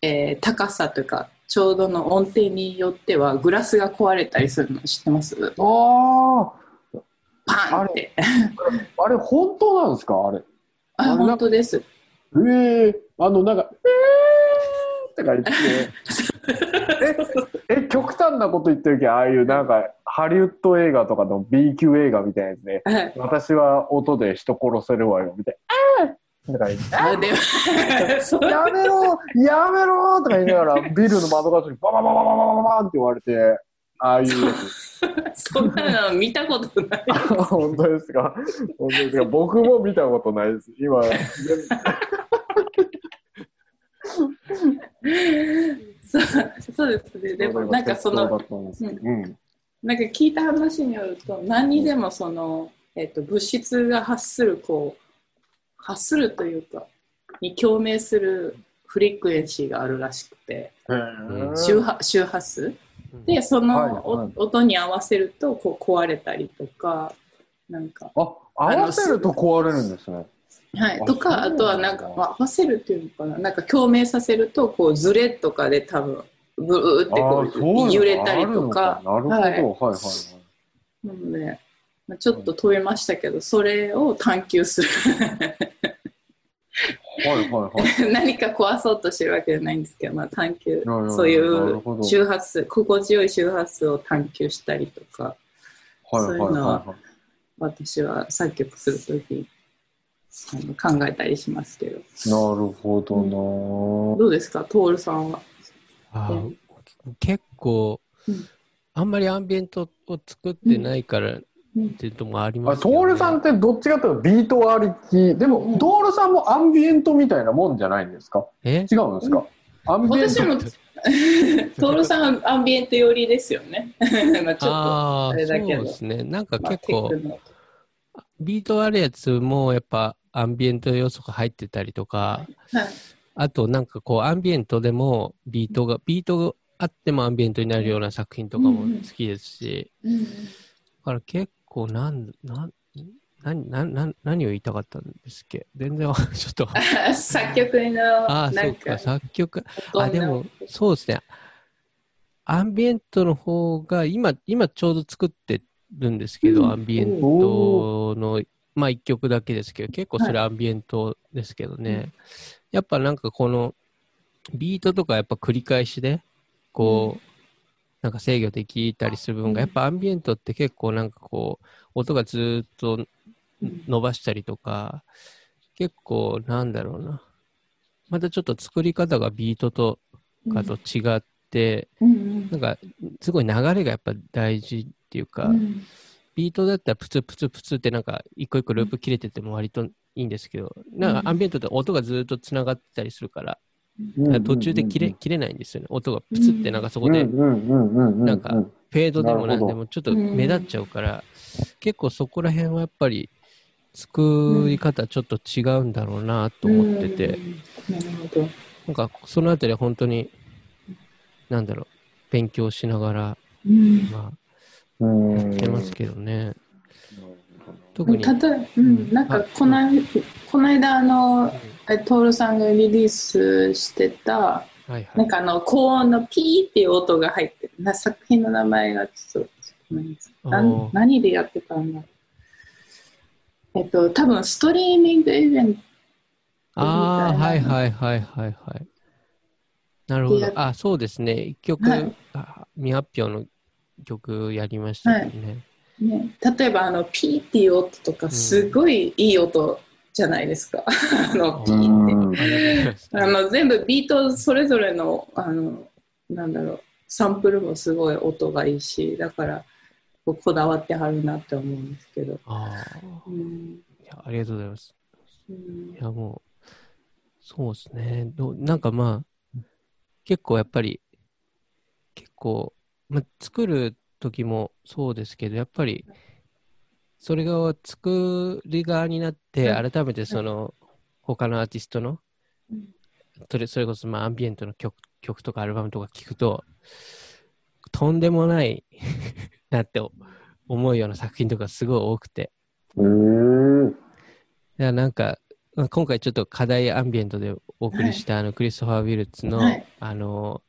えー高さというか、ちょうどの音程によってはグラスが壊れたりするの知ってます？あパンって。あ、あれ本当なんですか？あれ。あ、あれ本当です。ええあの、なんか、えとか言って、え、え、極端なこと言ってるけど、ああいうなんか、ハリウッド映画とかの B 級映画みたいなやつで、はい私は音で人殺せるわよ、みたいな。あーとか言って、あでもそう やめろやめろとか言いながら、ビルの窓ガラスにバババババババババンって言われて、ああいうやつ。そんなの見たことない。本当ですか本当ですか僕も見たことないです。今、全そうそうですね。でもなんかその、うん。なんか聞いた話によると、何にでもその、えっと、物質が発する、こう、発するというか、に共鳴するフリクエンシーがあるらしくて、ん周波周波数。で、その、音に合わせるとこう壊れたりとか、なんか、あ、合わせると壊れるんですね。はい、あとか、あとはなんか、まあ、合わせるっていうのかな、なんか共鳴させると、こう、ズレとかで多分、ブーってこう揺れたりとか、なるほど。はいはい。はい。なので、まあ、ちょっと飛びましたけど、それを探求する。はいはいはい。何か壊そうとしてるわけじゃないんですけど、まあ、探求そういう周波数心地よい周波数を探求したりとかはいはいそういうのはは私は作曲するときにあの考えたりしますけどい。なるほどなどうですか？徹さんは？あ結構、うんあんまりアンビエントを作ってないからっうんていうのもありあますけど、ね。トールさんってどっちかというとビートありき。でも、うん。トールさんもアンビエントみたいなもんじゃないんですか？え？違うんですか？アンビエント。私も 徹さんはアンビエント寄りですよね。まあちょっとああ、そうあれだけど。ですね。なんかまあ結構、テクノ。ビートあるやつもやっぱアンビエント要素が入ってたりとか、はい。あとなんかこうアンビエントでもビートが、ビートがあってもアンビエントになるような作品とかも好きですし、うん。だから結構なん、なん、何何何何を言いたかったんですっけ？全然わ ちょっと。作曲のああ、そうか、作曲。あ、でも、そうですね。アンビエントの方が、今、今ちょうど作ってるんですけど、うんアンビエントの、まあ一曲だけですけど、結構それアンビエントですけどね。やっぱなんかこの、ビートとかやっぱ繰り返しで、こう、なんか制御できたりする部分が、やっぱアンビエントって結構なんかこう、音がずーっと伸ばしたりとか、結構なんだろうな。またちょっと作り方がビートとかと違って、なんかすごい流れがやっぱ大事っていうか、うん。ビートだったらプツプツプツってなんか一個一個ループ切れてても割といいんですけど、なんかアンビエントって音がずーっとつながってたりするから途中で切れ切れないんですよね。音がプツってなんかそこで。なんかフェードでもなんでもちょっと目立っちゃうから、結構そこら辺はやっぱり作り方ちょっと違うんだろうなと思ってて、うん。なるほど。なんかそのあたりは本当に、なんだろう、勉強しながら、うん。まうん。あ、やってますけどね。特に、たとえうん、なんかこの間この間あのえトールさんがリリースしてたはいはい。なんかあの高音のピーっていう音が入ってる。な作品の名前がちょっとなん何でやってたんだ？えっと多分ストリーミングイベントああ、はいはいはいはいはい。なるほど。あ、そうですね。一曲、はい。あ未発表の曲やりましたよね。ね、例えばあのピーっていう音とかすごいいい音じゃないですか、あのピーって。あの全部ビートそれぞれのあのなんだろうサンプルもすごい音がいいしだからこだわってはるなって思うんですけど、あうーん。いやありがとうございます。うん。いや、もう、そうですね。どうなんかまあ、結構やっぱり、結構、まあ、作る時もそうですけど、やっぱり、それが作り側になって、う改めてその、他のアーティストの、うん。それそれこそまあアンビエントの曲曲とかアルバムとか聞くと、とんでもない なって思うような作品とかすごい多くて、うん。いや、なんか、まあ今回ちょっと課題アンビエントでお送りした、あの、クリストファー・ウィルツの、はい。あの、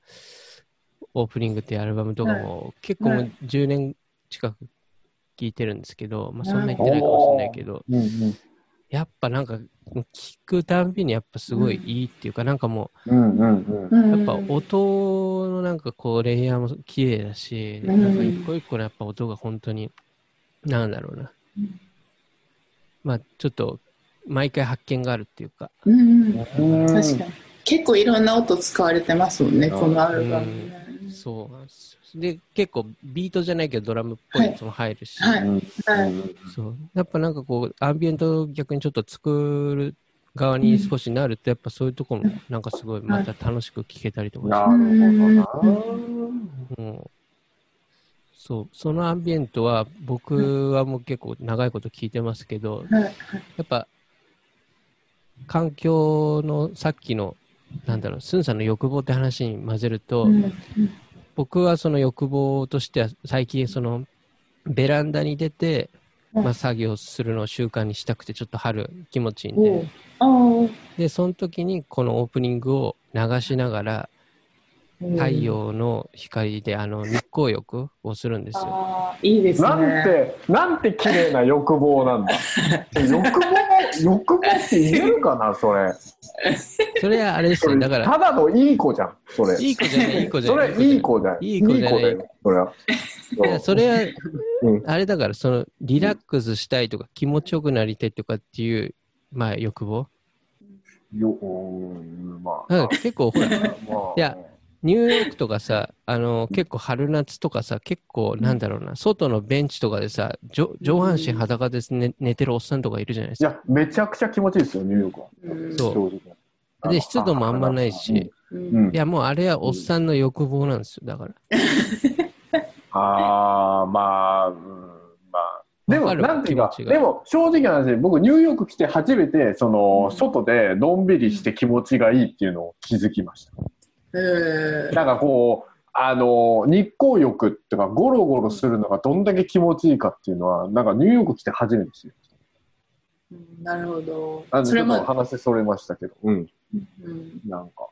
オープニングっていうアルバムとかも、結構もうはい10年近く聴いてるんですけど、まあそんな言ってないかもしれないけど、うんうん。いやっぱなんか聞くたんびにやっぱすごいいいっていうか、なんかもうんうんうん。う、やっぱ音のなんかこうレイヤーも綺麗だし、うん。なんか一個一個のやっぱ音が本当に、なんだろうな。うん。まあちょっと毎回発見があるっていうか、うん。確かに。結構いろんな音使われてますもんね、うん。このアルバム。ね。そうなんですよ。で、結構ビートじゃないけどドラムっぽいやつも入るし、はい。うん。はい。そう。やっぱなんかこう、アンビエントを逆にちょっと作る側に少しなると、やっぱそういうところもなんかすごいまた楽しく聴けたりとかなるほどな。もうそう、そのアンビエントは僕はもう結構長いこと聞いてますけど、はい。やっぱ環境のさっきの、なんだろう、スンさんの欲望って話に混ぜると、うん僕はその欲望としては最近そのベランダに出て、うんまあ、作業するのを習慣にしたくてちょっと春気持ちいいんででその時にこのオープニングを流しながら太陽の光であの日光浴をするんですよ。いいですね。なんて、なんて綺麗な欲望なんだ。欲望、欲望って言えるかな、それ。それはあれですよだからただのいい子じゃん、それ。いい子じゃないいい子じゃそないれいい子じゃん。いい子じゃないだよ、それは。いやそれは、うんあれだからそのリラックスしたいとか気持ちよくなりたいとかっていうまあ欲望よ、うん、まあ。結構ほら まあいやニューヨークとかさ、あの結構春夏とかさ、結構なんだろうな、外のベンチとかでさ、上上半身裸で寝寝てるおっさんとかいるじゃないですか。いや、めちゃくちゃ気持ちいいですよ、ニューヨークは。うん。そう。で、湿度もあんまないし、うん。うん。いやもうあれはおっさんの欲望なんですよ、だから。ああ、まあ、うん、まあ。でも、なんていうか、でも、正直な話、僕、ニューヨーク来て初めて、その、うん外でのんびりして気持ちがいいっていうのを気づきました。えーなんかこう、あの、日光浴っていうか、ゴロゴロするのがどんだけ気持ちいいかっていうのは、なんかニューヨーク来て初めて知りましうんなるほどた。あ。のちょっとそれまで、話それましたけど、うん、うんなんか。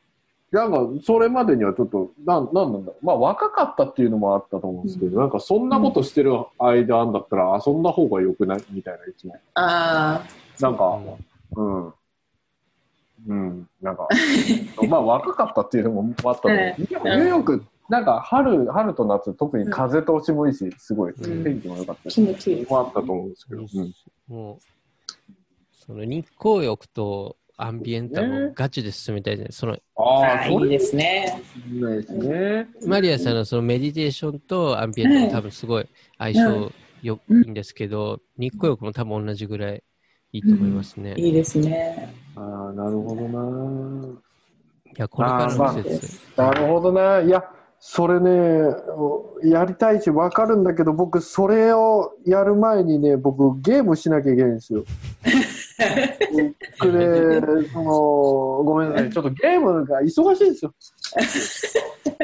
なんか、それまでにはちょっと、なん、なんなんだろう。まあ、若かったっていうのもあったと思うんですけど、うんなんか、そんなことしてる間あんだったら、遊んだ方が良くない？みたいな、いつも。あなんか、うん。うん、なんか、まあ、若かったっていうのもあったと思う。えでもニューヨーク、なんか、春、春と夏、特に風通しもいいし、すごい、うん天気も良かった気持ちいい。もあったと思うんですけど、うん。もう、その日光浴とアンビエントはもうガチで進めたいじゃない？そのああいいですね。いいですね。マリアさんのそのメディテーションとアンビエントも多分すごい相性よいうんいんですけど、日光浴も多分同じぐらいいいと思いますね。いいいですね。ああ、なるほどな。や、これからの季で節。す。なるほどね。いや、それね、やりたいし分かるんだけど、僕、それをやる前にね、僕、ゲームしなきゃいけないんですよ。僕ね、その、ごめんなさい、ちょっとゲームが忙しいんですよ。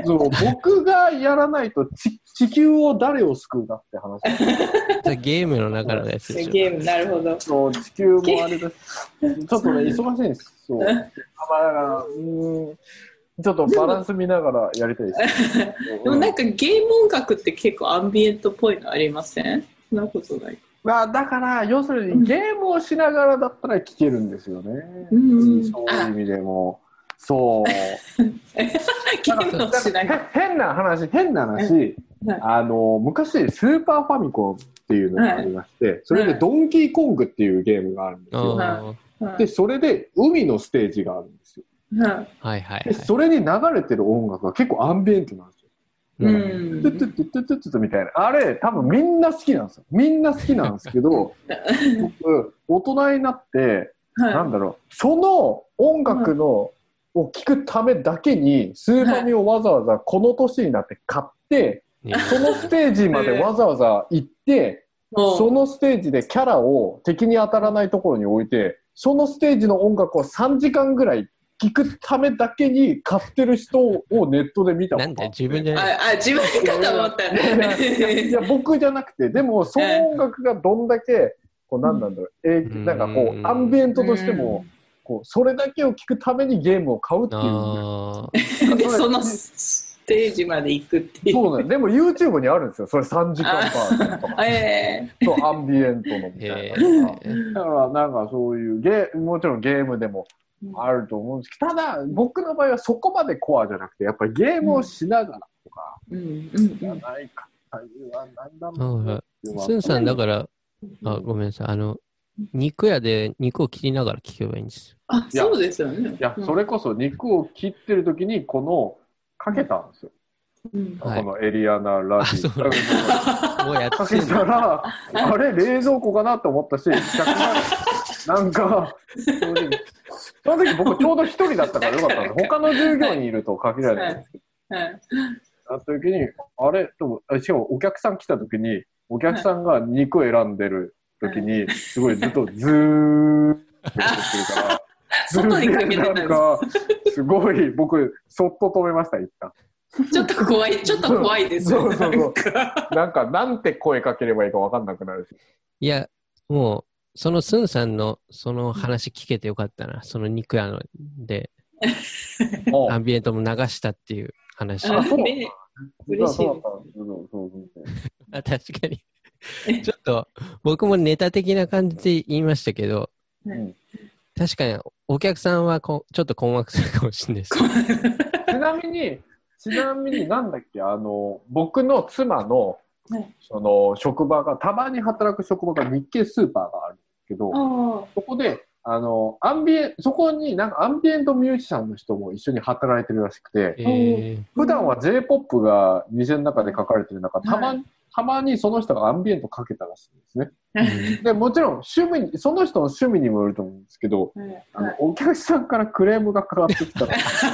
そう僕がやらないとち地球を誰を救うかって話。それゲームの中のやつでしょ。ゲーム、なるほど。そう地球もあれです。ちょっとね、忙しいんです。そう。まあ、だから、うーん、ちょっとバランス見ながらやりたいです。でもなんかゲーム音楽って結構アンビエントっぽいのありません？そんなことない。まあ、だから、要するにゲームをしながらだったら聴けるんですよね。うんそういう意味でも。そう。ゲームをしながら。へ変な話、変な話、はいあの、昔、スーパーファミコンっていうのがありまして、それでドンキーコングっていうゲームがあるんですよ。あはいで、それで海のステージがあるんですよ。はいーはいはいで、それに流れてる音楽が結構アンビエントなんですよ。はい。ううんんトゥットゥットゥットゥットゥットゥみたいな。あれ、多分みんな好きなんですよ。みんな好きなんですけど、僕、大人になって、なんはだろう、その音楽の、を聴くためだけに、スーパーミをわざわざこの年になって買って、ねそのステージまでわざわざ行って、そのステージでキャラを敵に当たらないところに置いて、そのステージの音楽を3時間ぐらい聴くためだけに買ってる人をネットで見たこと。自分じゃない。あ、あ、自分かと思ったいやいね。や、僕じゃなくて、でも、その音楽がどんだけ、こう、なんなんだろう、えーなんかこうんう、アンビエントとしても、こう、それだけを聞くためにゲームを買うっていう。あ で、その、ステージまで行くっていう。そうね。でも YouTube にあるんですよ。それ3時間バージョンとか。ええそう、アンビエントのみたえいな。ーだから、なんかそういうゲー、もちろんゲームでもあると思うんですけど、ただ、僕の場合はそこまでコアじゃなくて、やっぱりゲームをしながらとか、うんうんじゃうん。ないか、あいうはなんさん、だから、あ、ごめんなさい。あの、肉屋で肉を切りながら聞けばいいんですよ。あ、そうですよね。いや、それこそ肉を切ってる時に、この、かけたんですよ。うん。はい。このエリアナラジ もうやっかけたら、あれ、冷蔵庫かなと思ったし、なんか、その時僕ちょうど一人だったからよかったんです。他の従業員いると限られないんですけど、はい。あった時に、あれと思あしかもお客さん来た時に、お客さんが肉を選んでる時に、すごいずっとズーって言ってるから、外にかけてたんか、すごい、僕、そっと止めました、一旦。ちょっと怖い、ちょっと怖いです。よそうそうそう。なんか。なんて声かければいいか分かんなくなるし。いや、もう、そのスンさんのその話聞けてよかったな。その肉屋ので、おアンビエントも流したっていう話。ああそうね。嬉しい確かに。ちょっと、僕もネタ的な感じで言いましたけど、うん確かにお客さんはこちょっと困惑するかもしれないです。ちなみに、ちなみになんだっけ、あの、僕の妻のはい、その、職場が、たまに働く職場が日系スーパーがあるんですけど、あそこで、あの、アンビエン、そこになんかアンビエントミュージシャンの人も一緒に働いてるらしくて、えー、普段は J-POP が店の中で書かれてる中、たまに、たまにその人がアンビエントかけたらしいんですね。うんで、もちろん趣味に、その人の趣味にもよると思うんですけど、あのお客さんからクレームがかかってきたら、ス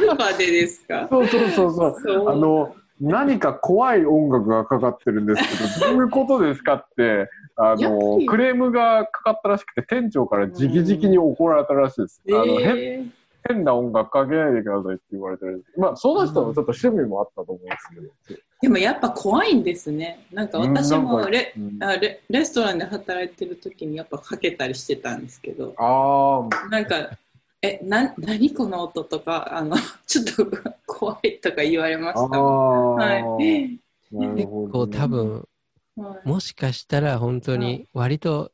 ーパーでですか？そうそうそうそう。あの、何か怖い音楽がかかってるんですけど、どういうことですかって、あの、りクレームがかかったらしくて、店長から直々に怒られたらしいです。あの変え変な音楽かけないでくださいって言われてる。まあ、その人のちょっと趣味もあったと思うんですけど。でもやっぱ怖いんですね。なんか私もレ,、うんあレレストランで働いてる時にやっぱかけたりしてたんですけど、ああ、なんか、え、な、何この音とか、あの、ちょっと怖いとか言われまあした。あ、はい。結構多分、はいもしかしたら本当に割と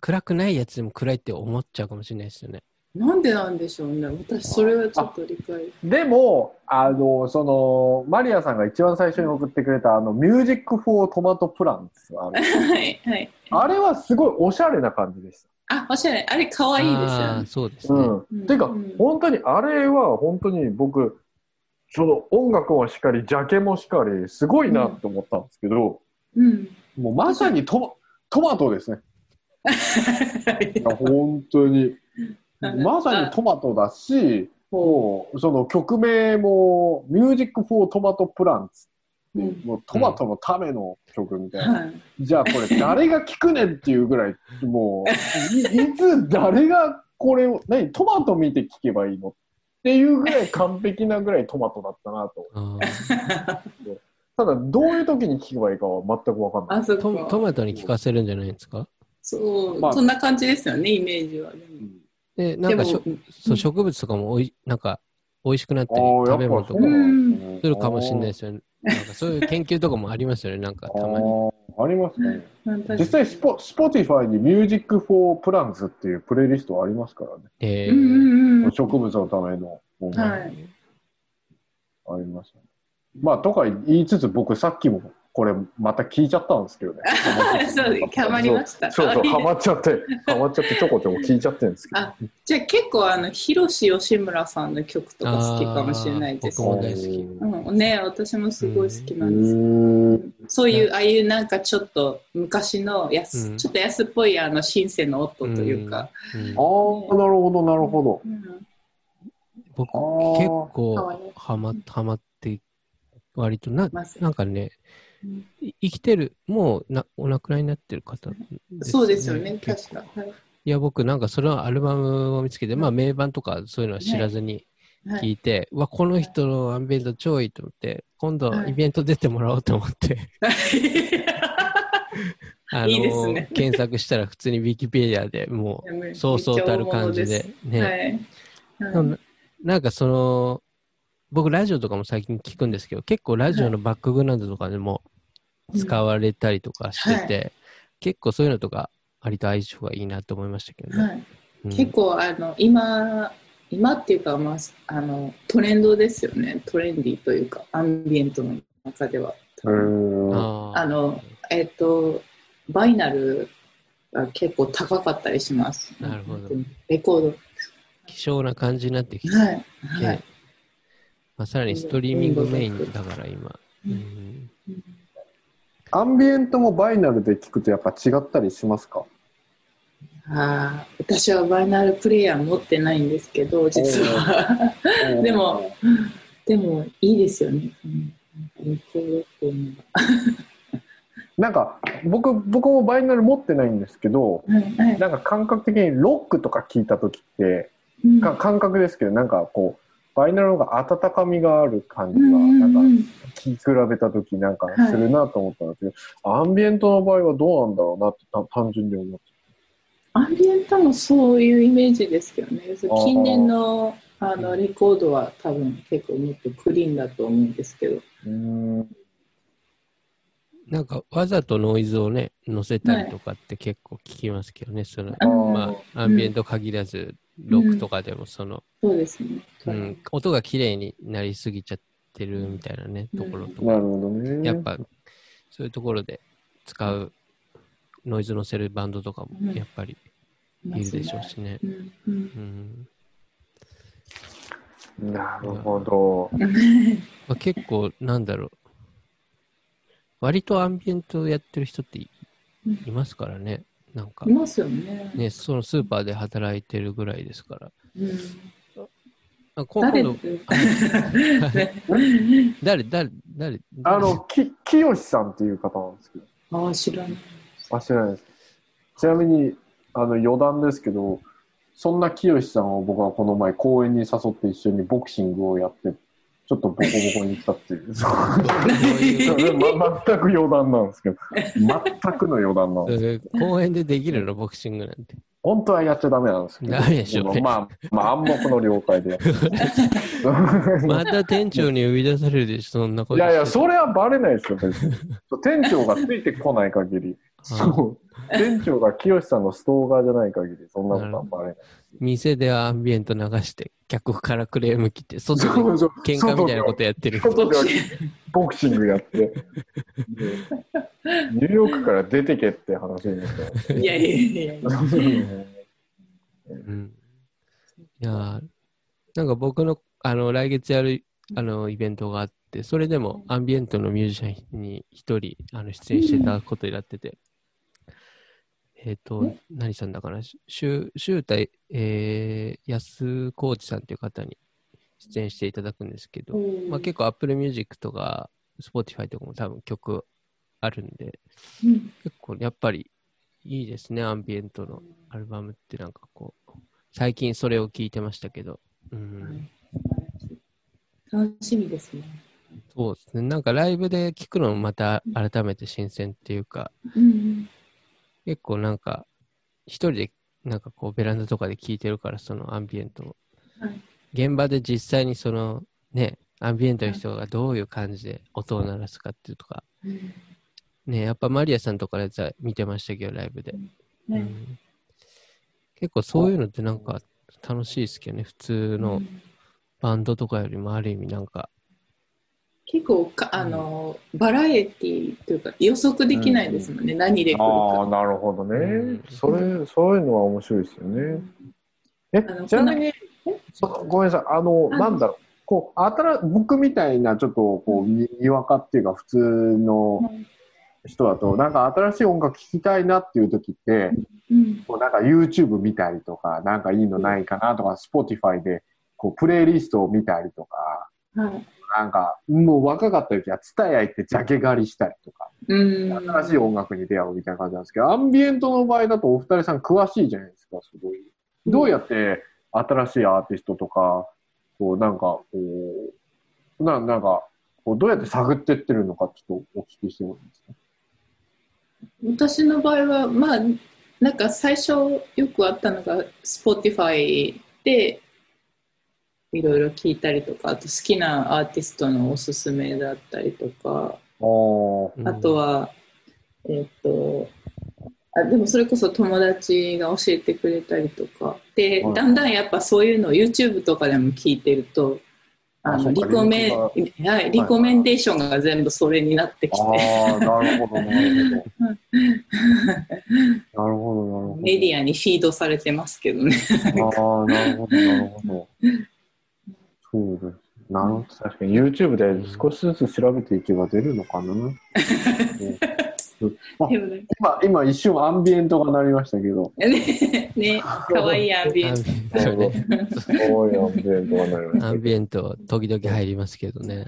暗くないやつでも暗いって思っちゃうかもしれないですよね。なんでなんでしょうね。私、それはちょっと理解。でも、あの、その、マリアさんが一番最初に送ってくれた、あの、ミュージック・フォー・トマト・プランツあれ はい、はい。あれはすごいおしゃれな感じでした。あ、おしゃれ。あれ、可愛いですよね。そうですね。うん。うんていうか、うん本当に、あれは本当に僕、その音楽もしっかり、ジャケもしっかり、すごいなと思ったんですけど、うん。もうまさにトマトマトですね。本当に。まさにトマトだし、もう、その曲名も、 Music for Tomato Plants。うんもうトマトのための曲みたいな。はいじゃあこれ誰が聴くねんっていうぐらい、もう、いいつ誰がこれを、何、トマト見て聴けばいいのっていうぐらい完璧なぐらいトマトだったなと。あーただ、どういう時に聴けばいいかは全くわかんない。あそトトこ。マトに聴かせるんじゃないですか？そう、まあそんな感じですよね、イメージは。でもで、なんかしょそう植物とかもおいなんか美味しくなったり、ああ、食べ物とかやっぱそうなんでするかもしれないですよね。なんかそういう研究とかもありますよね、なんかたまに。ありますね。実際スポ、 Spotify に Music for Plants っていうプレイリストありますからね。えうんうんうん。植物のための音楽はい。ありますね。まあ、とか言いつつ、僕さっきもこれまた聞いちゃったんですけどね。ハマりましたそうそう、ハマっちゃって、ハマっちゃってちょこちょこ聞いちゃってるんですけど。あじゃあ結構あの、広志吉村さんの曲とか好きかもしれないですあー僕もね。大好きうん、ね私もすごい好きうなんです。ん。そういう、ああいうなんかちょっと昔の安、うんちょっと安っぽいあのシンセの音というか。うんああ、なるほど、なるほど。うん僕結構ハマハマって、割とな、なんかね、うんい生きてる、もうなお亡くなりになってる方です、そうですよね、確か。はい。いや、僕なんかそのアルバムを見つけて、まあ名盤とかそういうのは知らずにはい、聞いて、うわ、この人のアンビエント超いいと思って、今度はい。イベント出てもらおうと思って、あのいいですね。検索したら普通にウィキペディアでもう、そうそうたる感じで、ね、はい。はいななんかその、僕ラジオとかも最近聞くんですけど、結構ラジオのバックグラウンドとかでも使われたりとかしてて、結構そういうのとか割と相性がいいなと思いましたけどね。はい、うん。結構あの今今っていうか、まあ、あのトレンドですよね。トレンディーというかアンビエントの中では。あのえっ、とバイナルが結構高かったりします。なるほど。レコー希少な感じになってきて、ドはい。ではい、まあ、さらにストリーミングメインだから今。ううん。んアンビエントもバイナルで聞くとやっぱ違ったりしますか？あー私はバイナルプレイヤー持ってないんですけど実は。でもでもいいですよね、うん、なんか僕僕もバイナル持ってないんですけどがはいはい。なんか感覚的にロックとか聞いた時ってうん。か感覚ですけどなんかこうバイナルの方が温かみがある感じがなんかうん。聞き比べた時なんかするなと思ったんですけど、アンビエントの場合はどうなんだろうなってた単純に思って。アンビエントもそういうイメージですけどね。近年のあのレコードは多分結構もっとクリーンだと思うんですけど。うーん。なんかわざとノイズをね、乗せたりとかって結構聞きますけどね、その、あーまあ、アンビエント限らず、ロックとかでもその、そうですね、うん、音が綺麗になりすぎちゃってるみたいなね、うん。ところとか、なるほどね。やっぱ、そういうところで使うノイズ乗せるバンドとかもうん。やっぱりいるでしょうしね。うん。うん。なるほど。うん。まあ、結構、なんだろう、割とアンビエントやってる人っていますからね、なんかい、ますよね。ね、そのスーパーで働いてるぐらいですから。うん。あ今誰度、誰、誰、誰、あのき清さんっていう方なんですけど。ああ、知らない。あ知らないです。ちなみにあの余談ですけどそんな清さんを僕はこの前公園に誘って一緒にボクシングをやってちょっとボコボコにしたっていう。そうま、全く余談なんですけど。全くの余談なんです。うん公園でできるの、ボクシングなんて。本当はやっちゃダメなんですけど。ダメでしょ。まあまあ暗黙の了解で。また店長に呼び出されるでしょ、そんなこといやいやそれはバレないですよ別に。店長がついてこない限りそう店長が清さんのストーカーじゃない限りそんなことはバレない店ではアンビエント流して、客からクレーム来て、外でそうそう喧嘩みたいなことやってる。外ではボクシングやって、でニューヨークから出てけって話になった。いやいやいやいや。うんいやーなんか僕のあの来月やるあのイベントがあって、それでもアンビエントのミュージシャンに一人あの出演してたことになってて、えっ、と、何さんだかな、しゅシュータイ、えー、安コーチさんという方に出演していただくんですけど、まあ、結構 Apple Music とか Spotify とかも多分曲あるんで、うん。結構やっぱりいいですね、アンビエントのアルバムってなんかこう、最近それを聞いてましたけど、うん、楽しみですね。そうですね、なんかライブで聞くのもまた改めて新鮮っていうか、うん結構なんか、一人でなんかこうベランダとかで聞いてるから、そのアンビエントを。はい。現場で実際にそのね、アンビエントの人がどういう感じで音を鳴らすかっていうとか、うん。ね、やっぱマリアさんとかのやつは見てましたけど、ライブで。うねん。結構そういうのってなんか楽しいですけどね、普通のうん。バンドとかよりもある意味なんか、結構かあのバラエティというか予測できないですもんね、何で来るああ、か。なるほどね、うん。それ。そういうのは面白いですよね。えちなみに、そごめんなさい、あの、あ。なんだろう。こう、新僕みたいな、ちょっと、こう、ににわかっていうか、普通の人だと、なんか新しい音楽聴きたいなっていう時って、うん。こうなんか YouTube 見たりとか、なんかいいのないかなとか、Spotify で、こう、プレイリストを見たりとか、はいなんか、もう若かった時は、ツタヤ行ってジャケ狩りしたりとか、うん新しい音楽に出会うみたいな感じなんですけど、アンビエントの場合だとお二人さん詳しいじゃないですか、すごい。どうやって新しいアーティストとか、こう、なんか、こう、ななんか、こうどうやって探ってってるのか、ちょっとお聞きしてもいいですか？私の場合は、まあ、なんか最初よくあったのが Spotify で、いろいろ聞いたりとかあと好きなアーティストのおすすめだったりとかあとは、えっとあでもそれこそ友達が教えてくれたりとかではいだんだんやっぱそういうのを YouTube とかでも聞いてるとあのリコメリンはい、リコメンデーションが全部それになってきて、なるほど、なるほど。なるほど、なるほど。メディアにフィードされてますけどね。ああ、なるほど、なるほど。そうです。なるほど。確かに YouTube で少しずつ調べていけば出るのかな。今、今一瞬アンビエントが鳴りましたけど。ね、ね、かわいいアンビエント。アンビエントね。おい、アンビエントが鳴りました。アンビエント、時々入りますけどね。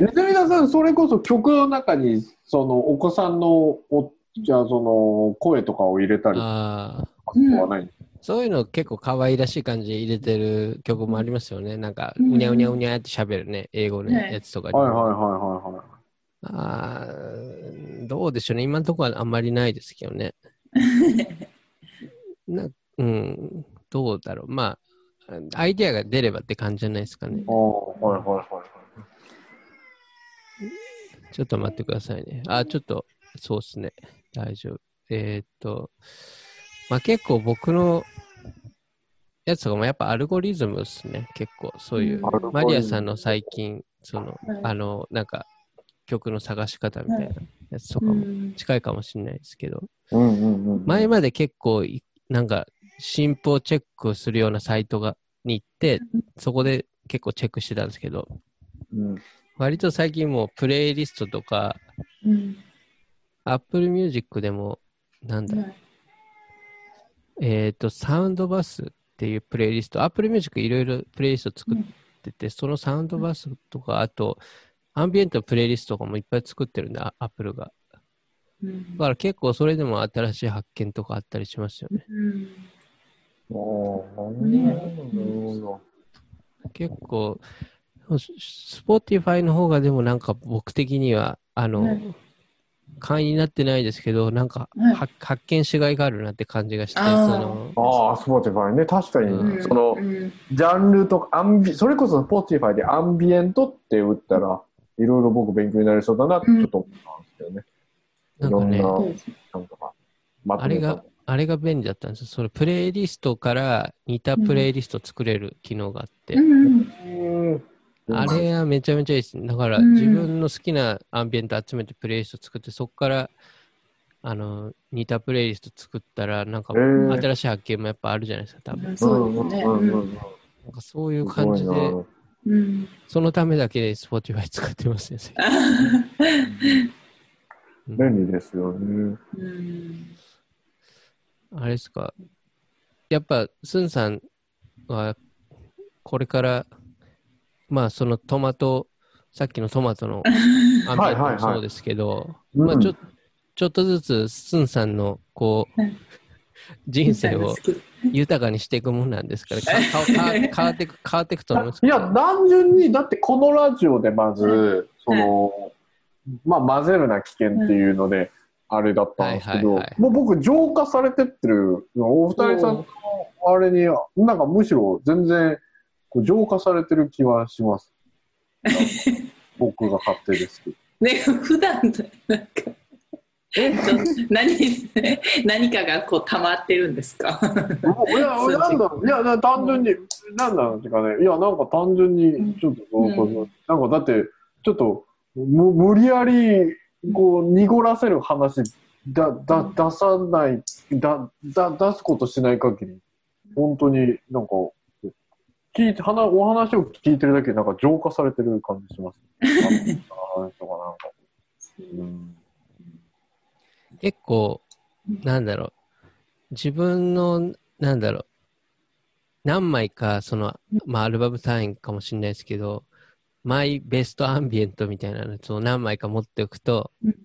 ネズミダさん、それこそ曲の中に、そのお子さんのお、じゃあその声とかを入れたりとかはないんですか？そういうの結構可愛らしい感じで入れてる曲もありますよね。なんか、うにゃうにゃうにゃって喋るね、英語のねやつとかにも。はいはいはいはいはい。あーどうでしょうね。今のところはあんまりないですけどね。なうん、どうだろう。まあ、アイデアが出ればって感じじゃないですかね。ああ、はいはいはい。ちょっと待ってくださいね。あ、ちょっと、そうですね。大丈夫。えーっと、まあ結構僕のやつとかもやっぱアルゴリズムですね。結構そういう。うんマリアさんの最近、その、はいあの、なんか曲の探し方みたいなやつとかもうん近いかもしれないですけど、うんうんうん。前まで結構い、なんか、新譜をチェックするようなサイトがに行って、そこで結構チェックしてたんですけど、うん。割と最近もうプレイリストとか、うん。Apple Music でも、なんだ、えっ、と、サウンドバスっていうプレイリスト、Apple Music いろいろプレイリスト作ってて、そのサウンドバスとか、あと、アンビエントのプレイリストとかもいっぱい作ってるんで、あ Apple が。うんだから結構それでも新しい発見とかあったりしますよね。うんああ、なるねほど。結構、Spotify の方がでもなんか僕的には、あの、ね会員になってないですけど、なんか、は発見しがいがあるなって感じがして、その、ああ、 Spotify ね。確かに、うん。そのう、ん。ジャンルとか、アンビ、それこそ Spotify でアンビエントって打ったら、いろいろ僕勉強になりそうだなってちょっと思ったんですけどね。いろん。なんかね、な、んとか、まあれが、あれが便利だったんですよ。それ、プレイリストから似たプレイリスト作れる機能があって、うん。うんあれはめちゃめちゃいいですね。だから、うん自分の好きなアンビエント集めてプレイリスト作って、そこから、あの、似たプレイリスト作ったら、なんか、新しい発見もやっぱあるじゃないですか、多分。そうですね。なんかそういう感じで、そのためだけで Spotify 使ってますね。う ん便利ですよね。うんあれですか。やっぱ、スンさんは、これから、まあ、そのトマト、さっきのトマトのアンビエントはいはいはいもそうですけど、うんまあ、ちょちょっとずつ、スンさんの、こうはい、人生を豊かにしていくもんなんですから、かか変わ変わっていく、変わっていくと思います。いや、単純に、だってこのラジオでまず、その、まあ、混ぜるな危険っていうので、あれだったんですけど、はいはいはいもう僕、浄化されてってる、お二人さんのあれに、なんかむしろ全然、こう浄化されてる気はします。僕が勝手ですけど。ね、普段なんか何何かがこう溜まってるんですか？いや、なんだろう、いや、な単純に、なんだろうっていうかね、いや、なんか単純に、ちょっと、うんな。ん。か、なんかだって、ちょっと、む無理やり、こう、濁らせる話、だ、だ、出さない、だ、だ、出すことしない限り、本当になんか、聞いて、話、お話を聞いてるだけで、なんか浄化されてる感じします。あの話とかなんか。うん。結構、なんだろう、自分の、なんだろう、何枚か、その、まあ、アルバム単位かもしれないですけど、マイベストアンビエントみたいなのを何枚か持っておくと、うん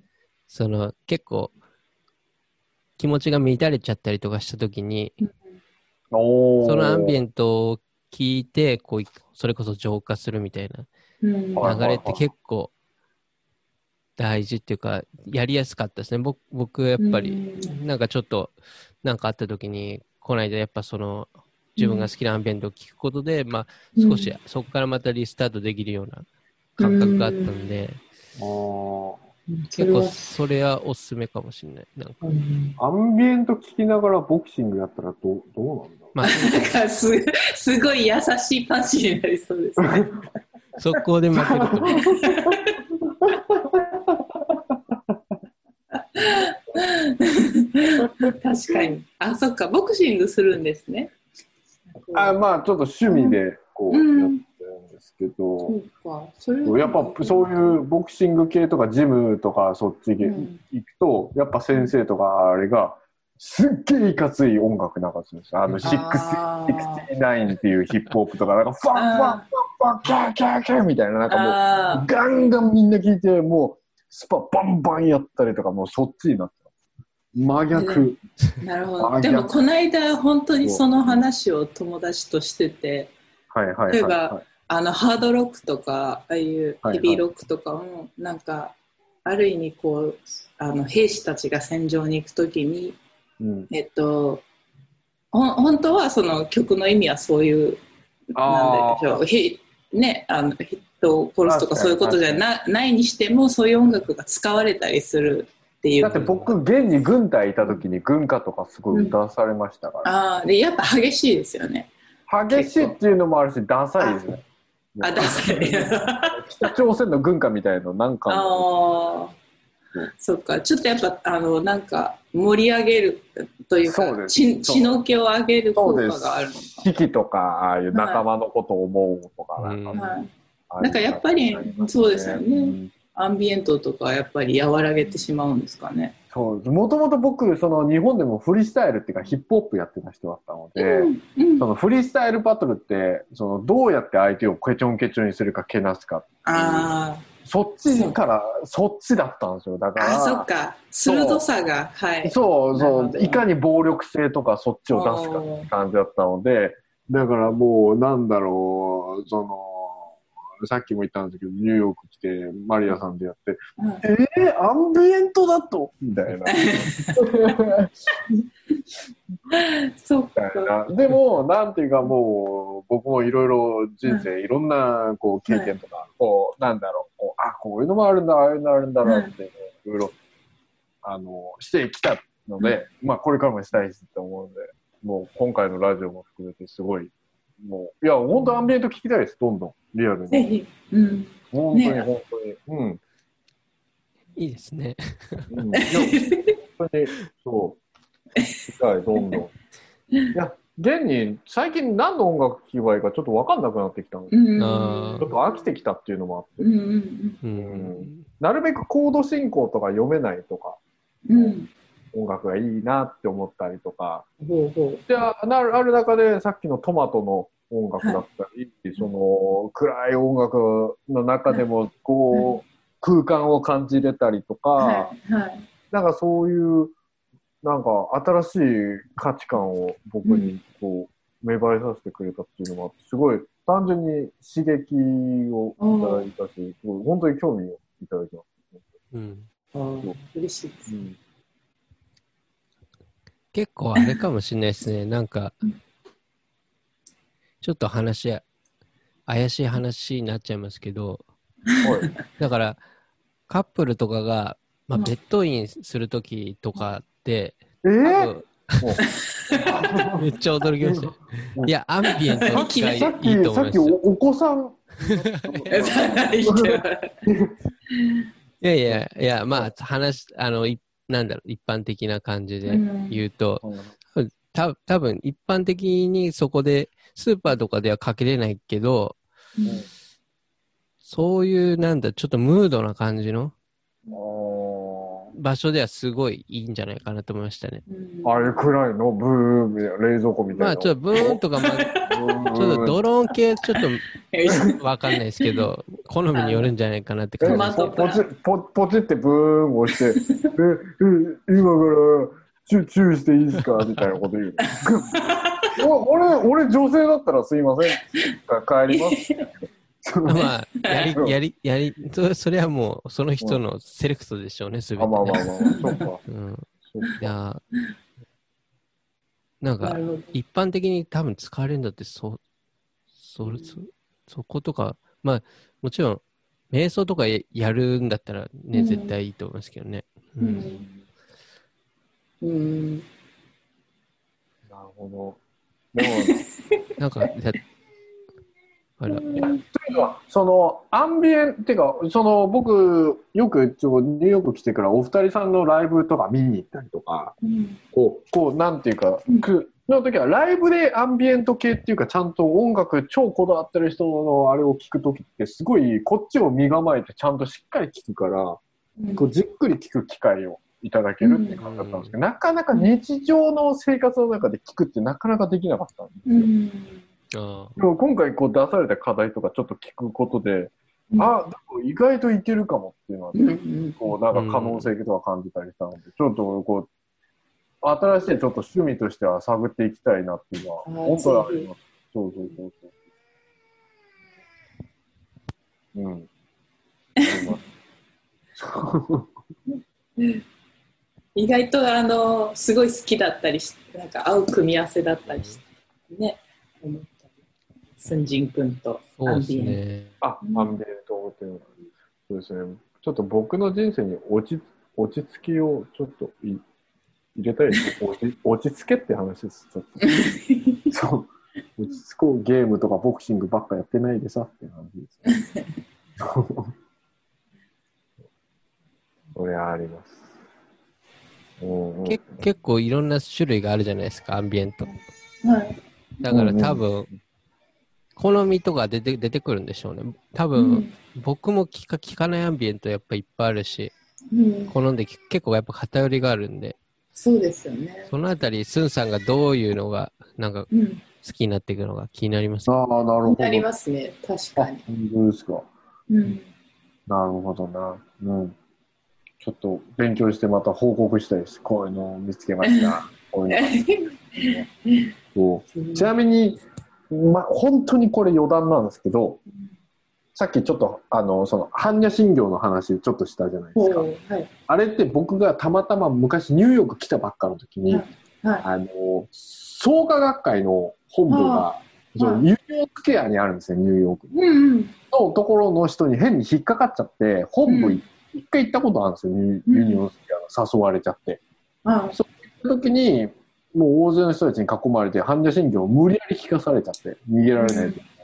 その、結構、気持ちが乱れちゃったりとかしたときに、そのアンビエントを聞いて、こう、それこそ浄化するみたいな。流れって結構大事っていうか、やりやすかったですね。僕、僕やっぱり、なんかちょっと、なんかあった時に、この間やっぱその、自分が好きなアンビエントを聞くことで、まあ、少しそこからまたリスタートできるような感覚があったんで、結構それはおすすめかもしれない。なんか、うん。アンビエント聞きながらボクシングやったらどうどうなんだ？ろまあ、なんかすすごい優しいパンチになりそうですね。速攻で負けると思う。確かに。あ、そっか、ボクシングするんですね。う。あまあちょっと趣味でこううんやってるんですけど、そうか。それはやっぱそういうボクシング系とかジムとかそっち行うんくと、やっぱ先生とかあれがすっげえいかつい音楽流すんですよ。あの、あー69っていうヒップホップとか、なんかファンファンファンファンキャーキャーキャーみたいな、なんかもうあガンガンみんな聞いて、もうスパバンバンやったりとか、もうそっちになって。真逆。ーなるほど。あでも、逆この間、本当にその話を友達としてて、はいはい例えはい、はば、あの、ハードロックとか、ああいうヘビーロックとかも、なんか、ある意味、こう、あの、兵士たちが戦場に行くときに、い。うん。えっと、本当はその曲の意味はそういう、なんでしょう、ひね、あの人を殺すとかそういうことじゃなないにしても、そういう音楽が使われたりするっていう。だって僕、現に軍隊いた時に軍歌とかすごい歌わされましたから、ああ、で、やっぱ激しいですよね。激しいっていうのもあるし、ダサいですね。あ、だから、北朝鮮の軍歌みたいのなんか、ああ、そっか、ちょっとやっぱ、あの、なんか、盛り上げるというか、そうです。血血の気を上げる効果があるの。四季とか、ああいう仲間のことを思うとか、うんなんか、はいなんかやっぱりありますそうですよね。うんアンビエントとかやっぱり和らげてしまうんですかね。そうもともと僕、その日本でもフリースタイルっていうかヒップホップやってた人だったので、うんうん。そのフリースタイルバトルって、そのどうやって相手をケチョンケチョンにするかけなすか、あそっちから、そっちだったんですよ。だかーあ、そっら、か。鋭さが、はい。そうそう、いかに暴力性とかそっちを出すかって感じだったので、だからもう、なんだろう、その、さっきも言ったんですけど、ニューヨーク来て、マリアさんでやって、うんえー、アンビエントだと？みたいな。そっみたいか。な。でも、なんていうかもう、僕もいろいろ人生、いろんなこう経験とか、こう、なんだろう、こういうのもあるんだ、ああいうのあるんだなって、いろいろ、あの、してきたので、まあ、これからもしたいしって思うので、もう、今回のラジオも含めてすごい、もう、いや、本当アンビエント聞きたいです、どんどん、リアルに。ぜひ。うん。本当に、ね本当に。うん。いいですね。うん、本当に、そう、聞きたい、どんどん。いや、現に、最近何の音楽聴けばいいかちょっと分かんなくなってきたので、うん。あちょっと飽きてきたっていうのもあって、うんうんうん。なるべくコード進行とか読めないとか、うん。うん。音楽がいいなって思ったりとか、ほうほう。で、あなある中でさっきのトマトの音楽だったり、その暗い音楽の中でもこう、空間を感じれたりとか、はい。はい。なんかそういう、なんか新しい価値観を僕にこう、芽生えさせてくれたっていうのもあって、すごい単純に刺激をいただいたし、すごい本当に興味をいただきまうんあー嬉しいですす。う。ん結構あれかもしれないですね。なんかうん、ちょっと話、怪しい話になっちゃいますけど、はい。だから、カップルとかが、まあ、うんベッドインするときとかって、え？多ー分めっちゃ驚きました。よ。いや、アンビエントがいいさっき、いいとさっきお思います。よ。お子さん、いやいや、いや、まあ、話、あの、いなんだろう、一般的な感じで言うと、た多分一般的にそこで、スーパーとかではかけれないけど、そういう、なんだ、ちょっとムードな感じの場所ではすごいいいんじゃないかなと思いましたね。あれ暗いのブーみたいな、冷蔵庫みたいな。まあ、ちょっとブーンとか、まあ、ちょっとドローン系、ちょっとわかんないですけど、好みによるんじゃないかなってえ感トマトポポチポポチってブーン押して、え、え、今からチュチューしていいですか？みたいなこと言う 俺、俺女性だったらすいません。帰ります。じ。まあ、やり、やり、やり、そそれはもう、その人のセレクトでしょうね、すべて、あ、ね。まあまあまあ、そうか。うん。いや、なんか。一般的に多分使われるんだってそそれそそことかまあもちろん瞑想とかややるんだったらね、うん絶対いいと思いますけどね、ううんん。うん。なるほど。でも、なんかだあらというか、その、アンビエン、っていうか、その、僕、よく、ちょニューヨーク来てから、お二人さんのライブとか見に行ったりとか、うん。こう、こう、なんていうかうん、く、の時は、ライブでアンビエント系っていうか、ちゃんと音楽超こだわってる人のあれを聞く時って、すごい、こっちを身構えて、ちゃんとしっかり聞くから、こうじっくり聞く機会をいただけるって感じだったんですけど、なかなか日常の生活の中で聞くってなかなかできなかったんですよ。うん。あでも今回こう出された課題とかちょっと聞くことで、うんあ、でも意外といけるかもっていうのは、うんうんこうなんか可能性とか感じたりしたので、ちょっとこう、新しいちょっと趣味としては探っていきたいなっていうのは、本当にあります。そうそうそうそう。うん。意外とあのすごい好きだったりしなんか合う組み合わせだったりしてね思ったりスンジン君とそうですアンビエンねあ、アンビエント思ってるのそうですね。ちょっと僕の人生に落ち落ち着きをちょっとい入れたいです。落ち 落ち着けって話です。ちょっとそう。落ち着こうゲームとかボクシングばっかやってないでさって感じですね。それはあります。うんうんけ結構いろんな種類があるじゃないですかアンビエントはいだから多うん分、好みとか出て出てくるんでしょうね。多う分、ん。僕も聞か聞かないアンビエントやっぱいっぱいあるしうん、好んで結構やっぱ偏りがあるんで。そうですよね、そのあたりスンさんがどういうのがなんかうん、好きになっていくのが気になりますああ、なるほど。なりますね。確かに、本当ですか？うん、なるほどな。うん。ちょっと勉強してまた報告したいです。こういうのを見つけました。こういうの。そう。ちなみに、ま、本当にこれ余談なんですけど、さっきちょっと、あの、その、般若心経の話ちょっとしたじゃないですか。はい。あれって僕がたまたま昔ニューヨーク来たばっかの時に、はいはい。あの、創価学会の本部が、あそのはい。ニューヨークケアにあるんですよ、ニューヨーク。に。うんうん。のところの人に変に引っかかっちゃって、本部うん。い一回行ったことあるんですよ、ニューうん。ユニオンスケアの誘われちゃって。あその時に、もう大勢の人たちに囲まれて、般若心経を無理やり聞かされちゃって、逃げられないで。うん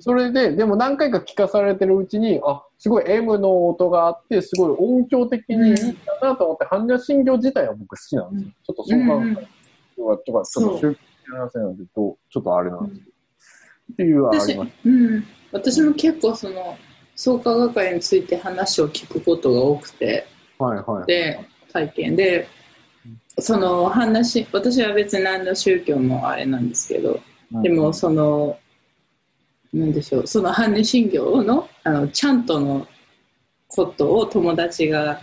それで、でも何回か聞かされてるうちに、あ、すごい M の音があって、すごい音響的にいいかなと思って、般若心経自体は僕好きなんですよ。ちょっとそう考えとか、ちょっと宗教の話なんでと、ちょっとあれなんですけど。っていうのはあ私ります。うん、私も結構その創価学会について話を聞くことが多くてはいはい。で体験でその話私は別に何の宗教もあれなんですけどでもそのなんでしょうその般若心経のあのちゃんとのことを友達が、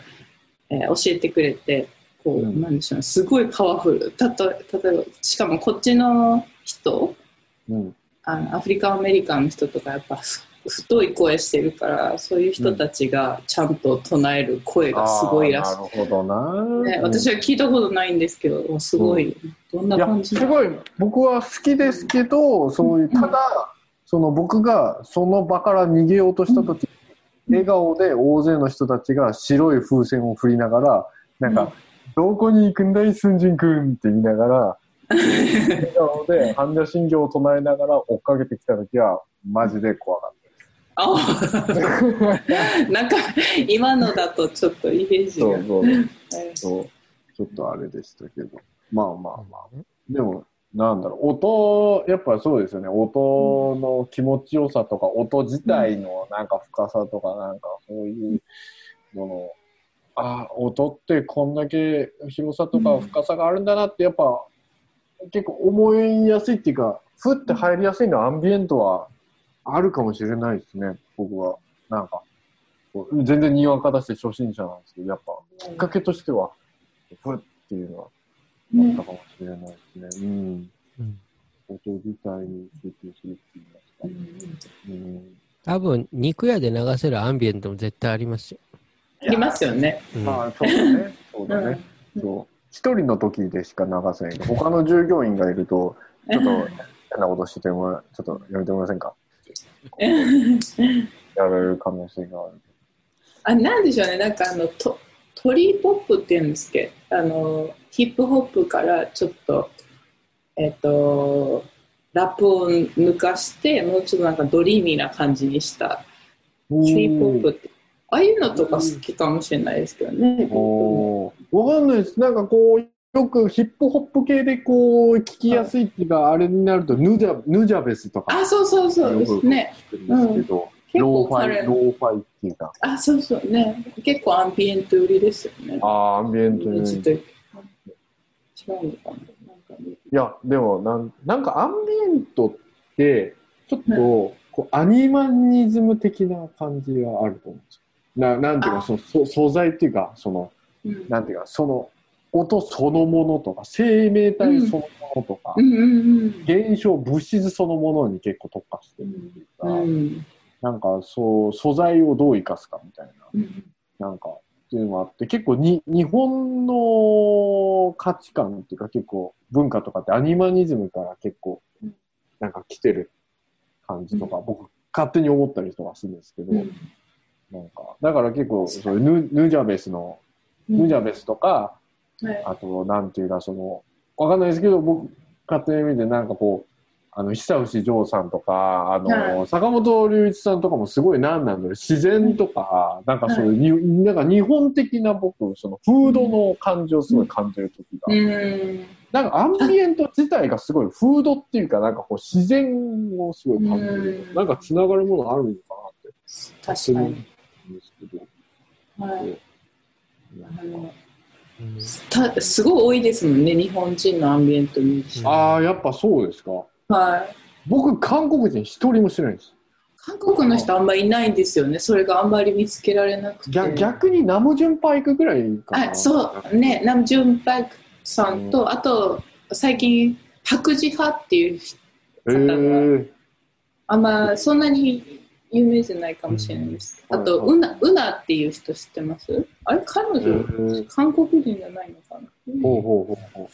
えー教えてくれてこう、うん。なんでしょうすごいパワフル。たと例えばしかもこっちの人うん。あのアフリカンアメリカンの人とかやっぱふ太い声してるからそういう人たちがちゃんと唱える声がすごいらしい、なるほどな、ね、私は聞いたことないんですけどすごい、どんないや感じすごい。僕は好きですけどそういうただ、その僕がその場から逃げようとした時、笑顔で大勢の人たちが白い風船を振りながらなんか、うんどこに行くんだいスンジン君って言いながら 笑顔で般若心経を唱えながら追っかけてきた時はマジで怖かっあた。なんか今のだとちょっとイメージが。そうそうそう。ちょっとあれでしたけど。まあまあまあ。でも、なんだろう、音、やっぱそうですよね、音の気持ちよさとか、音自体のなんか深さとか、なんかそういうもの、あ、音ってこんだけ広さとか深さがあるんだなって、やっぱ結構思いやすいっていうか、ふって入りやすいのはアンビエントはあるかもしれないですね、僕は。なんか、全然にわか出して初心者なんですけど、やっぱきっかけとしては、ふっていうのはあったかもしれないですね。うん。うん音自体に集中するって言いますか。うん。多分肉屋で流せるアンビエントも絶対ありますよ、ありますよね。うんまあ、そうだね。そうだね。うんそ一人の時でしか流せないけど、他の従業員がいると、ちょっと 変なことしてもら、ちょっとやめてもらえませんか？やられる可能性がある。あなんでしょうね、なんかあのトトリーポップっていうんですけど、あのヒップホップからちょっと、えっ、と、ラップを抜かして、もうちょっとなんかドリーミーな感じにしたトリップホップって、ああいうのとか好きかもしれないですけどね。わかんないです。なんかこう、よくヒップホップ系でこう、聞きやすいっていうか、あれになるとヌジャ、ヌジャベスとかあ、そうそうそうですね。聞くんですけど、結ローファイ、ローファイっていうか、あ、そうそうね。結構アンビエント寄りですよね。ああ、アンビエントちょっに。と違うのかななんかねいや、でもなん、なんかアンビエントって、ちょっと、こう、アニマニズム的な感じがあると思うんですよ。ななんていうかあそのそ、素材っていうか、その、うんなんていうか、その、音そのものとか、生命体そのものとか、うんうん現象、物質そのものに結構特化してるっていうか、うん。うんなんかそう、素材をどう生かすかみたいな、うん。なんか、っていうのもあって、結構に、日本の価値観っていうか結構文化とかってアニマニズムから結構うん、なんか来てる感じとか、う僕、勝手に思ったりとかするんですけど、うん。なんか、だから結構、そういうヌヌジャベスの、ヌジャベスとか、はい。あと、なんていうか、その、わかんないですけど、僕、勝手に見て、なんかこう、あの、久牛譲さんとか、あの、は坂本龍一さんとかもすごいなんなんだろう、自然とか、なんかそういう、になんか日本的な僕、その、フードの感情をすごい感じる時が、うん。なんかアンビエント自体がすごい、フードっていうか、なんかこう、自然をすごい感じる。う。ん。なんか繋がるものあるのかなって、確かに。ですけど。はいたすごい多いですもんね、日本人のアンビエントミュージシャン。ああ、やっぱそうですか。はい。僕、韓国人一人も知らないです。韓国の人あんまりいないんですよね。それがあんまり見つけられなくて。逆逆にナムジュンパイクぐらいかな。あ、そうね、ナムジュンパクさんと、あと最近パクジハっていう人えー、あんまそんなに有名じゃないかもしれないです。うんあと、はいウナウナっていう人知ってます？あれ彼女、えー韓国人じゃないのかな？ほうほうほうほ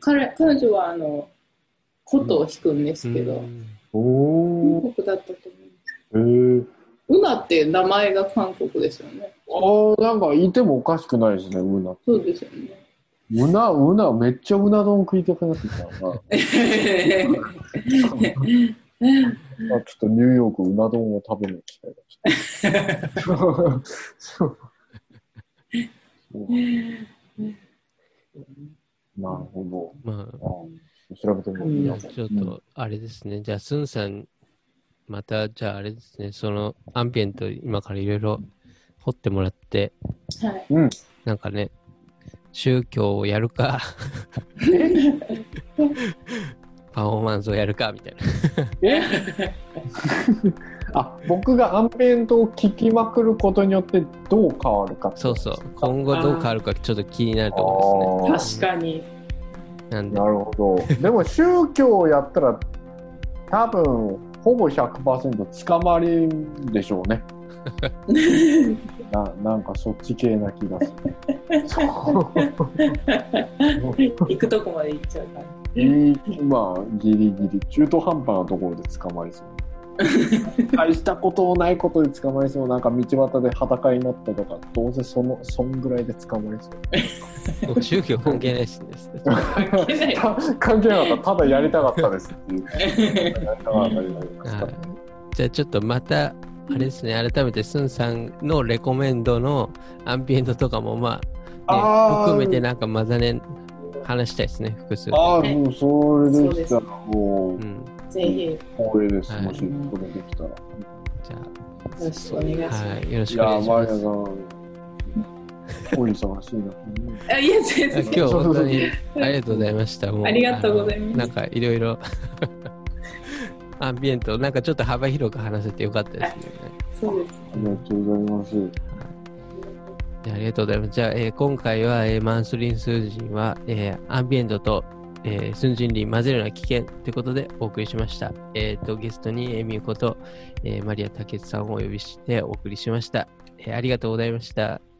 彼彼女はあの琴を弾くんですけど、韓国だったと思えー、う。ウナって名前が韓国ですよね。ああ、なんかいてもおかしくないですね、ウナ。そうですよね。うな、うな、めっちゃうな丼食いたくなってきたな。あちょっとニューヨークうな丼を食べる機会がちょっと。そうなるほまど。あ調べてみよう。あ、ちょっと、あれですね。じゃあ、スンさん、また、じゃあ、あれですね。その、アンビエント、今からいろいろ掘ってもらって、はい。なんかね、宗教をやるか、パフォーマンスをやるか、みたいな。あ、僕がアンビエントを聞きまくることによってどう変わるかそうそう。今後どう変わるか、ちょっと気になるところですね。確かに。なんでな、るほど。でも宗教をやったら多分ほぼ100%捕まりでしょうね。ななんかそっち系な気がする。そ う行くとこまで行っちゃうから。いいまあギリギリ中途半端なところで捕まりそう。大したことないことで捕まりそう。なんか道端で裸になったとかどうせそのそんぐらいで捕まりそう。宗教関係ないしです。係ない。た 関係なかった。ただやりたかったですっていう。じゃあちょっとまた、あれですね、改めてスンさんのレコメンドのアンビエントとかも、まあ、ね、含めてなんかまたね、話したいですね、複数。ああ、もうそれでしたら、もううん。ぜひ、光栄です。はいもしそれできたら。じゃあ、よろしくお願いします。はい、よろしくお願いします。あいや、全然。今日本当にありがとうございました。もありがとうございますなんかいろいろアンビエント、なんかちょっと幅広く話せてよかったですね。そうです。ありがとうございます。ありがとうございます。じゃあ、えー今回は、えーマンスリン数人は、えーアンビエントと、えー、スンジンリン混ぜるのは危険ということでお送りしました。えっ、と、ゲストにエミューこと、えマリア・タケツさんをお呼びしてお送りしました。えありがとうございました。